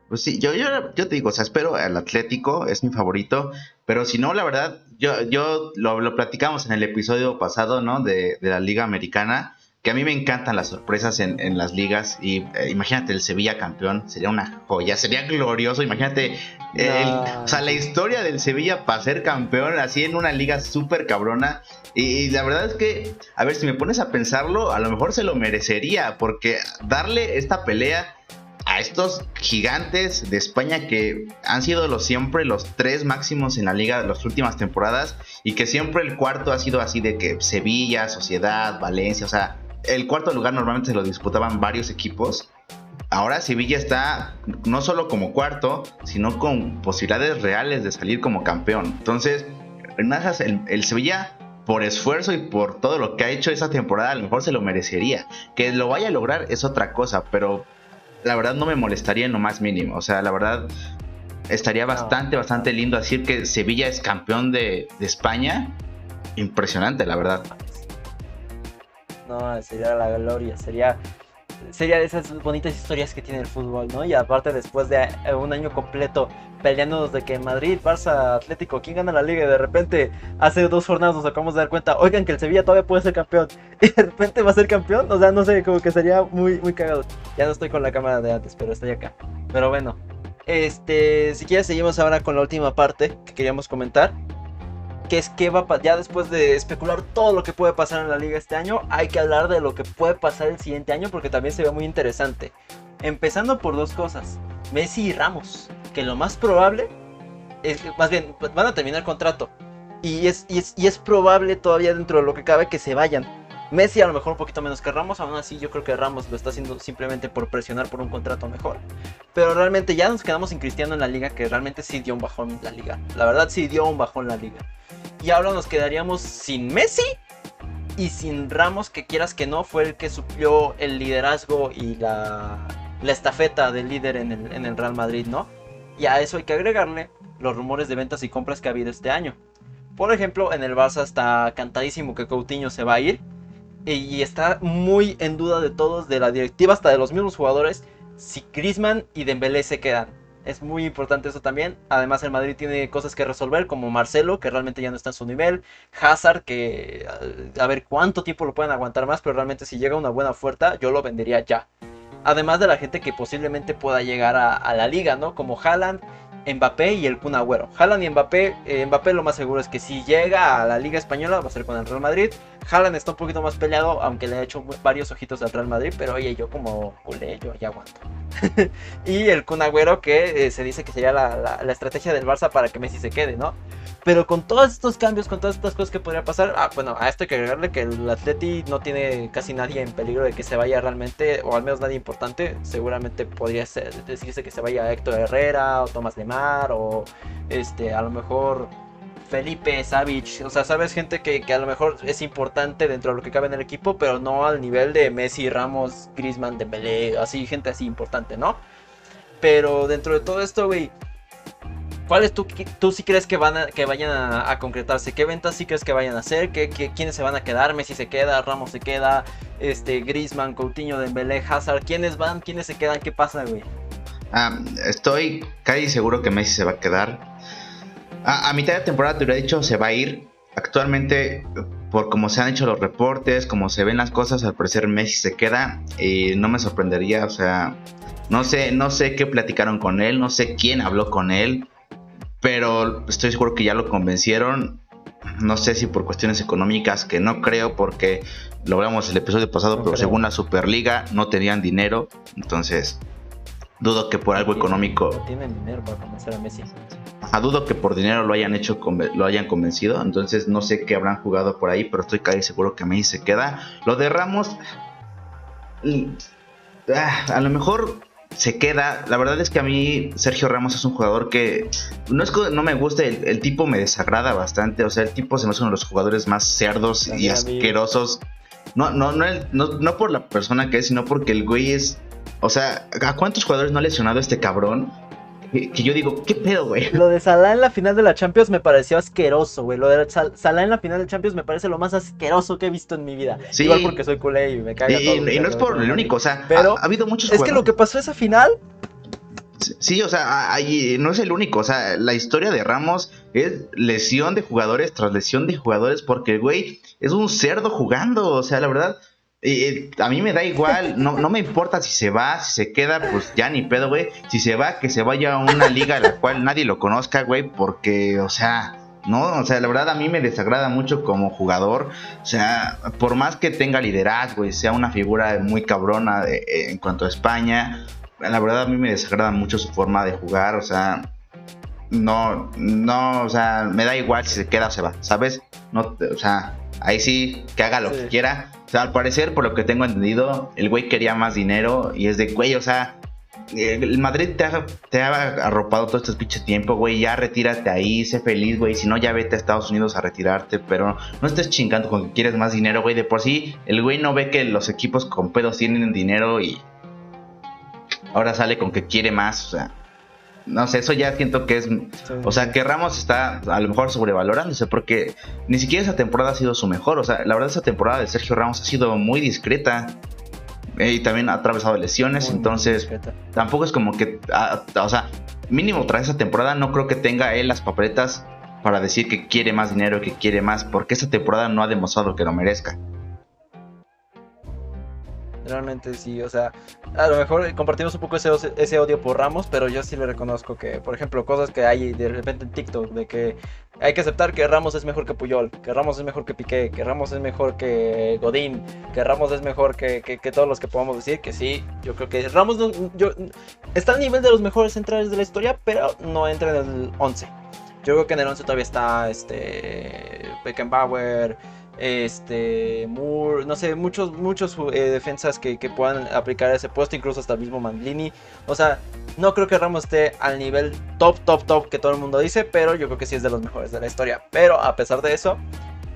Pues sí, yo, yo, yo te digo, o sea, espero el Atlético, es mi favorito, pero si no, la verdad, yo, yo lo, lo platicamos en el episodio pasado, ¿no? De, de la Liga Americana, que a mí me encantan las sorpresas en, en las ligas y eh, imagínate el Sevilla campeón, sería una joya, sería glorioso, imagínate el, o sea, la historia del Sevilla para ser campeón así en una liga súper cabrona y, y, la verdad es que, a ver, si me pones a pensarlo, a lo mejor se lo merecería porque darle esta pelea a estos gigantes de España que han sido los siempre los tres máximos en la liga de las últimas temporadas y que siempre el cuarto ha sido así de que Sevilla, Sociedad, Valencia, o sea, el cuarto lugar normalmente se lo disputaban varios equipos. Ahora Sevilla está no solo como cuarto, sino con posibilidades reales de salir como campeón. Entonces, el, el Sevilla, por esfuerzo y por todo lo que ha hecho esa temporada, a lo mejor se lo merecería. Que lo vaya a lograr es otra cosa, pero la verdad no me molestaría en lo más mínimo. O sea, la verdad estaría bastante, bastante lindo decir que Sevilla es campeón de, de España. Impresionante, la verdad. No, sería la gloria, sería sería de esas bonitas historias que tiene el fútbol, ¿no? Y aparte después de un año completo peleándonos de que Madrid, Barça, Atlético, ¿quién gana la liga? Y de repente hace dos jornadas nos acabamos de dar cuenta, oigan que el Sevilla todavía puede ser campeón. Y de repente va a ser campeón, o sea, no sé, como que sería muy, muy cagado. Ya no estoy con la cámara de antes, pero estoy acá. Pero bueno, este, si quieres seguimos ahora con la última parte que queríamos comentar que es que va ya después de especular todo lo que puede pasar en la liga este año, hay que hablar de lo que puede pasar el siguiente año porque también se ve muy interesante. Empezando por dos cosas, Messi y Ramos, que lo más probable es más bien van a terminar contrato y es, y es, y es probable todavía dentro de lo que cabe que se vayan. Messi a lo mejor un poquito menos que Ramos, aún así yo creo que Ramos lo está haciendo simplemente por presionar por un contrato mejor. Pero realmente ya nos quedamos sin Cristiano en la liga, que realmente sí dio un bajón en la liga. La verdad sí dio un bajón en la liga. Y ahora nos quedaríamos sin Messi y sin Ramos, que quieras que no, fue el que suplió el liderazgo y la, la estafeta del líder en el, en el Real Madrid, ¿no? Y a eso hay que agregarle los rumores de ventas y compras que ha habido este año. Por ejemplo, en el Barça está cantadísimo que Coutinho se va a ir. Y está muy en duda de todos, de la directiva hasta de los mismos jugadores, si Griezmann y Dembélé se quedan. Es muy importante eso también. Además, el Madrid tiene cosas que resolver, como Marcelo, que realmente ya no está en su nivel. Hazard, que a ver cuánto tiempo lo pueden aguantar más, pero realmente si llega una buena oferta, yo lo vendería ya. Además de la gente que posiblemente pueda llegar a, a la liga, ¿no? Como Haaland Mbappé y el Kun Agüero. Haaland y Mbappé, eh, Mbappé lo más seguro es que si llega a la Liga Española va a ser con el Real Madrid. Haaland está un poquito más peleado, aunque le ha hecho varios ojitos al Real Madrid, pero oye, yo como culé, yo ya aguanto. y el Kun Agüero que eh, se dice que sería la, estrategia del Barça para que Messi se quede, ¿no? Pero con todos estos cambios, con todas estas cosas que podría pasar, ah, bueno, a esto hay que agregarle que el Atleti no tiene casi nadie en peligro de que se vaya realmente, o al menos nadie importante. Seguramente podría decirse que se vaya Héctor Herrera o Tomás Lemar o este, a lo mejor Felipe Savich. O sea, sabes, gente que, que, a lo mejor es importante dentro de lo que cabe en el equipo, pero no al nivel de Messi, Ramos, Griezmann, Dembélé, así, gente así importante, ¿no? Pero dentro de todo esto, güey ¿Cuáles tú, tú sí crees que, van a, que vayan a, concretarse? ¿Qué ventas sí crees que vayan a hacer? ¿Qué, quiénes se van a quedar? Messi se queda, Ramos se queda, este, Griezmann, Coutinho, Dembélé, Hazard. ¿Quiénes van? ¿Quiénes se quedan? ¿Qué pasa, güey? estoy casi seguro que Messi se va a quedar. A, mitad de temporada te hubiera dicho se va a ir. Actualmente, por como se han hecho los reportes, como se ven las cosas, al parecer Messi se queda. Y no me sorprendería, o sea, no sé, no sé qué platicaron con él, no sé quién habló con él pero estoy seguro que ya lo convencieron. No sé si por cuestiones económicas, que no creo, porque lo hablamos el episodio pasado, pero según la Superliga no tenían dinero. Entonces, dudo que por algo económico. No tienen dinero para convencer a Messi. Ajá, dudo que por dinero lo hayan hecho, lo hayan convencido. Entonces, no sé qué habrán jugado por ahí, pero estoy casi seguro que Messi se queda. Lo de Ramos. Mm, ah, a lo mejor se queda. La verdad es que a mí Sergio Ramos es un jugador que no es que no me guste, el, tipo me desagrada bastante. O sea, el tipo se me hace uno de los jugadores más cerdos y asquerosos. No, no, no, no, no por la persona que es, sino porque el güey es. O sea, ¿a cuántos jugadores no ha lesionado este cabrón? Que yo digo, ¿qué pedo, güey? Lo de Salah en la final de la Champions me pareció asqueroso, güey. Lo de Salah en la final de Champions me parece lo más asqueroso que he visto en mi vida. Sí. Igual porque soy culé y me cae y, Y, no es por el único, o sea, Pero ha, habido muchos Es que lo que pasó esa final Sí, o sea, no es el único. O sea, la historia de Ramos es lesión de jugadores tras lesión de jugadores porque el güey es un cerdo jugando. O sea, la verdad, eh, a mí me da igual, no, no me importa si se va, si se queda, pues ya ni pedo, güey. Si se va, que se vaya a una liga a la cual nadie lo conozca, güey, porque, o sea, no, o sea, la verdad a mí me desagrada mucho como jugador. O sea, por más que tenga liderazgo y sea una figura muy cabrona eh, en cuanto a España, la verdad a mí me desagrada mucho su forma de jugar, o sea, no, no, o sea, me da igual si se queda o se va, ¿sabes? No, o sea, ahí sí, que haga lo que quiera sea, al parecer, por lo que tengo entendido, el güey quería más dinero y es de, güey, o sea, el Madrid te ha, te ha arropado todo este pinche tiempo, güey, ya retírate ahí, sé feliz, güey, si no ya vete a Estados Unidos a retirarte, pero no estés chingando con que quieres más dinero, güey, de por sí el güey no ve que los equipos con pedos tienen dinero y ahora sale con que quiere más, o sea, no sé, eso ya siento que es. O sea, que Ramos está a lo mejor sobrevalorándose porque ni siquiera esa temporada ha sido su mejor. O sea, la verdad, esa temporada de Sergio Ramos ha sido muy discreta. Eh, y también ha atravesado lesiones, entonces tampoco es como que. o sea, mínimo tras esa temporada no creo que tenga él las papeletas para decir que quiere más dinero, que quiere más, porque esa temporada no ha demostrado que lo merezca. Realmente sí, o sea, a lo mejor compartimos un poco ese, ese odio por Ramos, pero yo sí le reconozco que, por ejemplo, cosas que hay de repente en TikTok, de que hay que aceptar que Ramos es mejor que Puyol, que Ramos es mejor que Piqué, que Ramos es mejor que Godín, que Ramos es mejor que, que, todos los que podamos decir, que sí, yo creo que Ramos yo, está a nivel de los mejores centrales de la historia, pero no entra en el 11. Yo creo que en el 11 todavía está este Beckenbauer, este, Moore, no sé, muchos, muchos eh, defensas que, que, puedan aplicar ese puesto, incluso hasta el mismo Mandlini. O sea, no creo que Ramos esté al nivel top, top, top que todo el mundo dice, pero yo creo que sí es de los mejores de la historia. Pero a pesar de eso,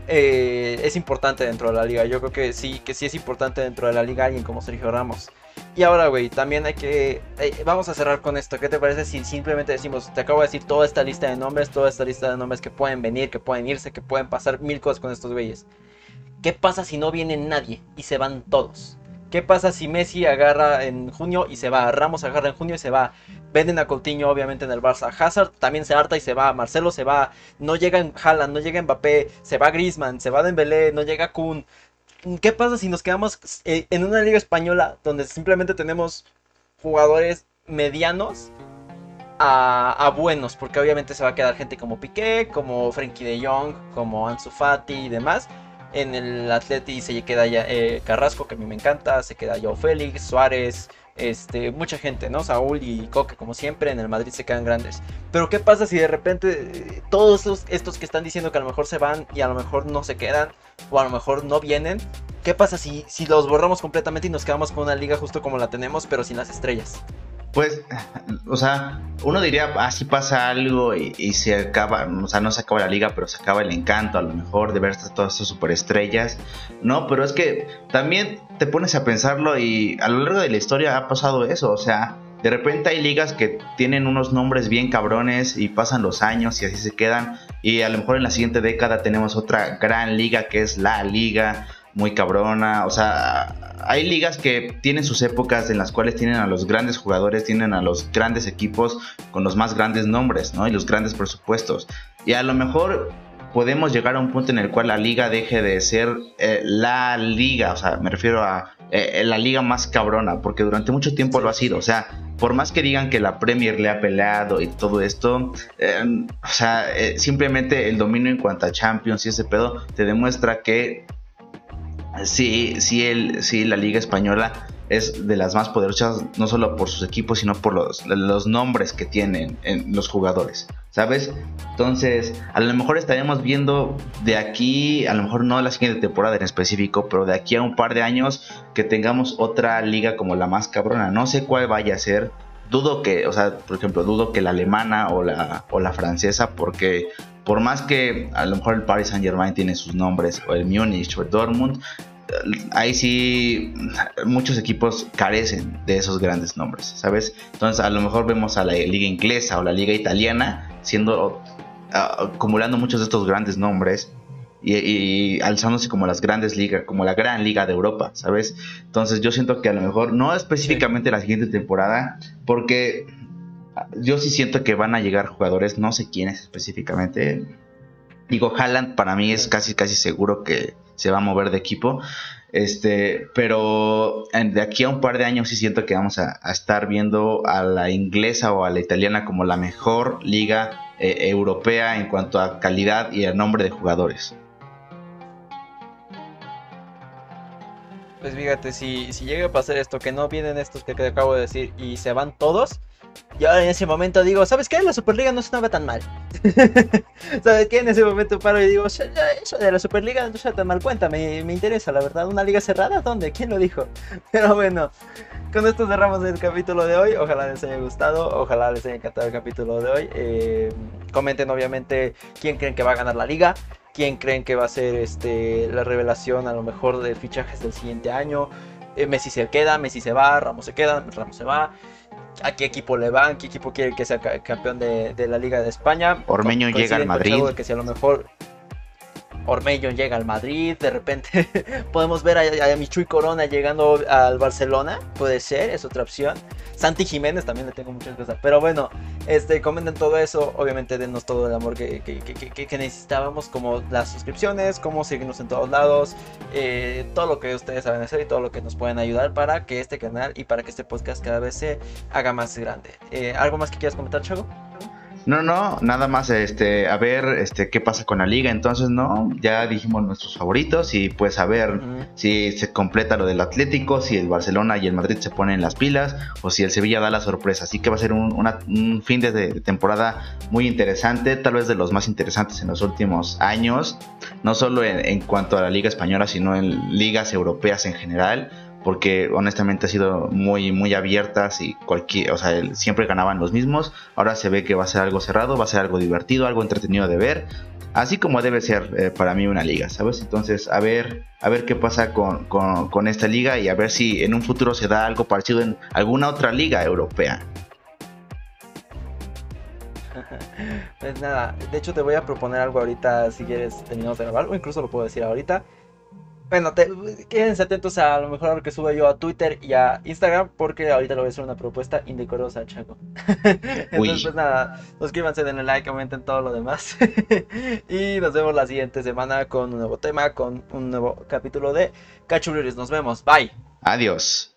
eh, es importante dentro de la liga. Yo creo que sí, que sí es importante dentro de la liga alguien como Sergio Ramos. Y ahora, güey, también hay que... Eh, vamos a cerrar con esto. ¿Qué te parece si simplemente decimos, te acabo de decir toda esta lista de nombres, toda esta lista de nombres que pueden venir, que pueden irse, que pueden pasar mil cosas con estos güeyes? ¿Qué pasa si no viene nadie y se van todos? ¿Qué pasa si Messi agarra en junio y se va? Ramos agarra en junio y se va. Venden a Coutinho obviamente en el Barça. Hazard también se harta y se va. Marcelo se va. No llega en Haaland, no llega Mbappé. Se va Griezmann, se va Dembélé, no llega Kun. ¿Qué pasa si nos quedamos eh, en una liga española donde simplemente tenemos jugadores medianos a, buenos? Porque obviamente se va a quedar gente como Piqué, como Frenkie de Jong, como Ansu Fati y demás. En el Atleti se queda ya eh, Carrasco, que a mí me encanta, se queda Joe Félix, Suárez, este, mucha gente, ¿no? Saúl y Coque, como siempre, en el Madrid se quedan grandes. Pero ¿qué pasa si de repente eh, todos estos, que están diciendo que a lo mejor se van y a lo mejor no se quedan, o a lo mejor no vienen? ¿Qué pasa si los borramos completamente y nos quedamos con una liga justo como la tenemos, pero sin las estrellas? Pues, o sea, uno diría, así ah, pasa algo y, se acaba, o sea, no se acaba la liga, pero se acaba el encanto a lo mejor de ver todas estas superestrellas, ¿no? Pero es que también te pones a pensarlo y a lo largo de la historia ha pasado eso, o sea, de repente hay ligas que tienen unos nombres bien cabrones y pasan los años y así se quedan y a lo mejor en la siguiente década tenemos otra gran liga que es la liga muy cabrona. O sea, hay ligas que tienen sus épocas en las cuales tienen a los grandes jugadores, tienen a los grandes equipos con los más grandes nombres, ¿no? Y los grandes presupuestos. Y a lo mejor podemos llegar a un punto en el cual la liga deje de ser eh, la liga, o sea, me refiero a eh, la liga más cabrona, porque durante mucho tiempo lo ha sido, o sea, por más que digan que la Premier le ha peleado y todo esto, eh, o sea, simplemente el dominio en cuanto a Champions y ese pedo te demuestra que sí, sí, el, sí, la Liga Española es de las más poderosas, no solo por sus equipos, sino por los, los nombres que tienen en los jugadores, ¿sabes? Entonces, a lo mejor estaremos viendo de aquí, a lo mejor no la siguiente temporada en específico, pero de aquí a un par de años que tengamos otra liga como la más cabrona. No sé cuál vaya a ser. Dudo que, o sea, por ejemplo, dudo que la alemana o la, o la francesa, porque por más que a lo mejor el Paris Saint Germain tiene sus nombres, o el Munich o el Dortmund, ahí sí muchos equipos carecen de esos grandes nombres, ¿sabes? Entonces a lo mejor vemos a la liga inglesa o la liga italiana siendo acumulando muchos de estos grandes nombres y, alzándose como las grandes ligas, como la gran liga de Europa, ¿sabes? Entonces yo siento que a lo mejor no específicamente la siguiente temporada, porque yo sí siento que van a llegar jugadores, no sé quiénes específicamente. Digo, Haaland para mí es casi casi seguro que se va a mover de equipo. Este, pero de aquí a un par de años sí siento que vamos a, estar viendo a la inglesa o a la italiana como la mejor liga eh, europea en cuanto a calidad y el nombre de jugadores. Pues fíjate, si, si llega a pasar esto, que no vienen estos que te acabo de decir y se van todos, yo en ese momento digo, ¿sabes qué? La Superliga no estaba tan mal. ¿Sabes qué? En ese momento paro y digo, eso de la Superliga no está tan mal. Cuéntame, me interesa, la verdad. ¿Una liga cerrada? ¿Dónde? ¿Quién lo dijo? Pero bueno, con esto cerramos el capítulo de hoy. Ojalá les haya gustado, ojalá les haya encantado el capítulo de hoy. Eh, comenten, obviamente, quién creen que va a ganar la liga. Quién creen que va a ser este, la revelación a lo mejor de fichajes del siguiente año. Eh, Messi se queda, Messi se va, Ramos se queda, Ramos se va a qué equipo le van, qué equipo quiere que sea campeón de, la Liga de España. Ormeño llega al Madrid. Que sea lo mejor Ormeño llega al Madrid, de repente podemos ver a, a Michuy Corona llegando al Barcelona, puede ser, es otra opción. Santi Jiménez también le tengo muchas cosas, pero bueno, este, comenten todo eso, obviamente denos todo el amor que, necesitábamos, como las suscripciones, cómo seguirnos en todos lados, eh, todo lo que ustedes saben hacer y todo lo que nos pueden ayudar para que este canal y para que este podcast cada vez se haga más grande. Eh, ¿Algo más que quieras comentar, Chago? No, no, nada más este, a ver este, qué pasa con la liga. Entonces, no, ya dijimos nuestros favoritos y pues a ver si se completa lo del Atlético, si el Barcelona y el Madrid se ponen las pilas o si el Sevilla da la sorpresa. Así que va a ser un, fin de, temporada muy interesante, tal vez de los más interesantes en los últimos años, no solo en cuanto a la liga española, sino en ligas europeas en general porque honestamente ha sido muy muy abiertas y cualquier, o sea, siempre ganaban los mismos. Ahora se ve que va a ser algo cerrado, va a ser algo divertido, algo entretenido de ver, así como debe ser eh, para mí una liga, ¿sabes? Entonces, a ver, a ver qué pasa con, con, esta liga y a ver si en un futuro se da algo parecido en alguna otra liga europea. Pues nada, de hecho te voy a proponer algo ahorita si quieres terminamos de grabar o incluso lo puedo decir ahorita. Bueno, quédense atentos a, lo mejor a lo que suba yo a Twitter y a Instagram, porque ahorita le voy a hacer una propuesta indecorosa, Chaco. Entonces, pues nada, suscríbanse, denle like, comenten todo lo demás. y nos vemos la siguiente semana con un nuevo tema, con un nuevo capítulo de Cachuleris. Nos vemos, bye. Adiós.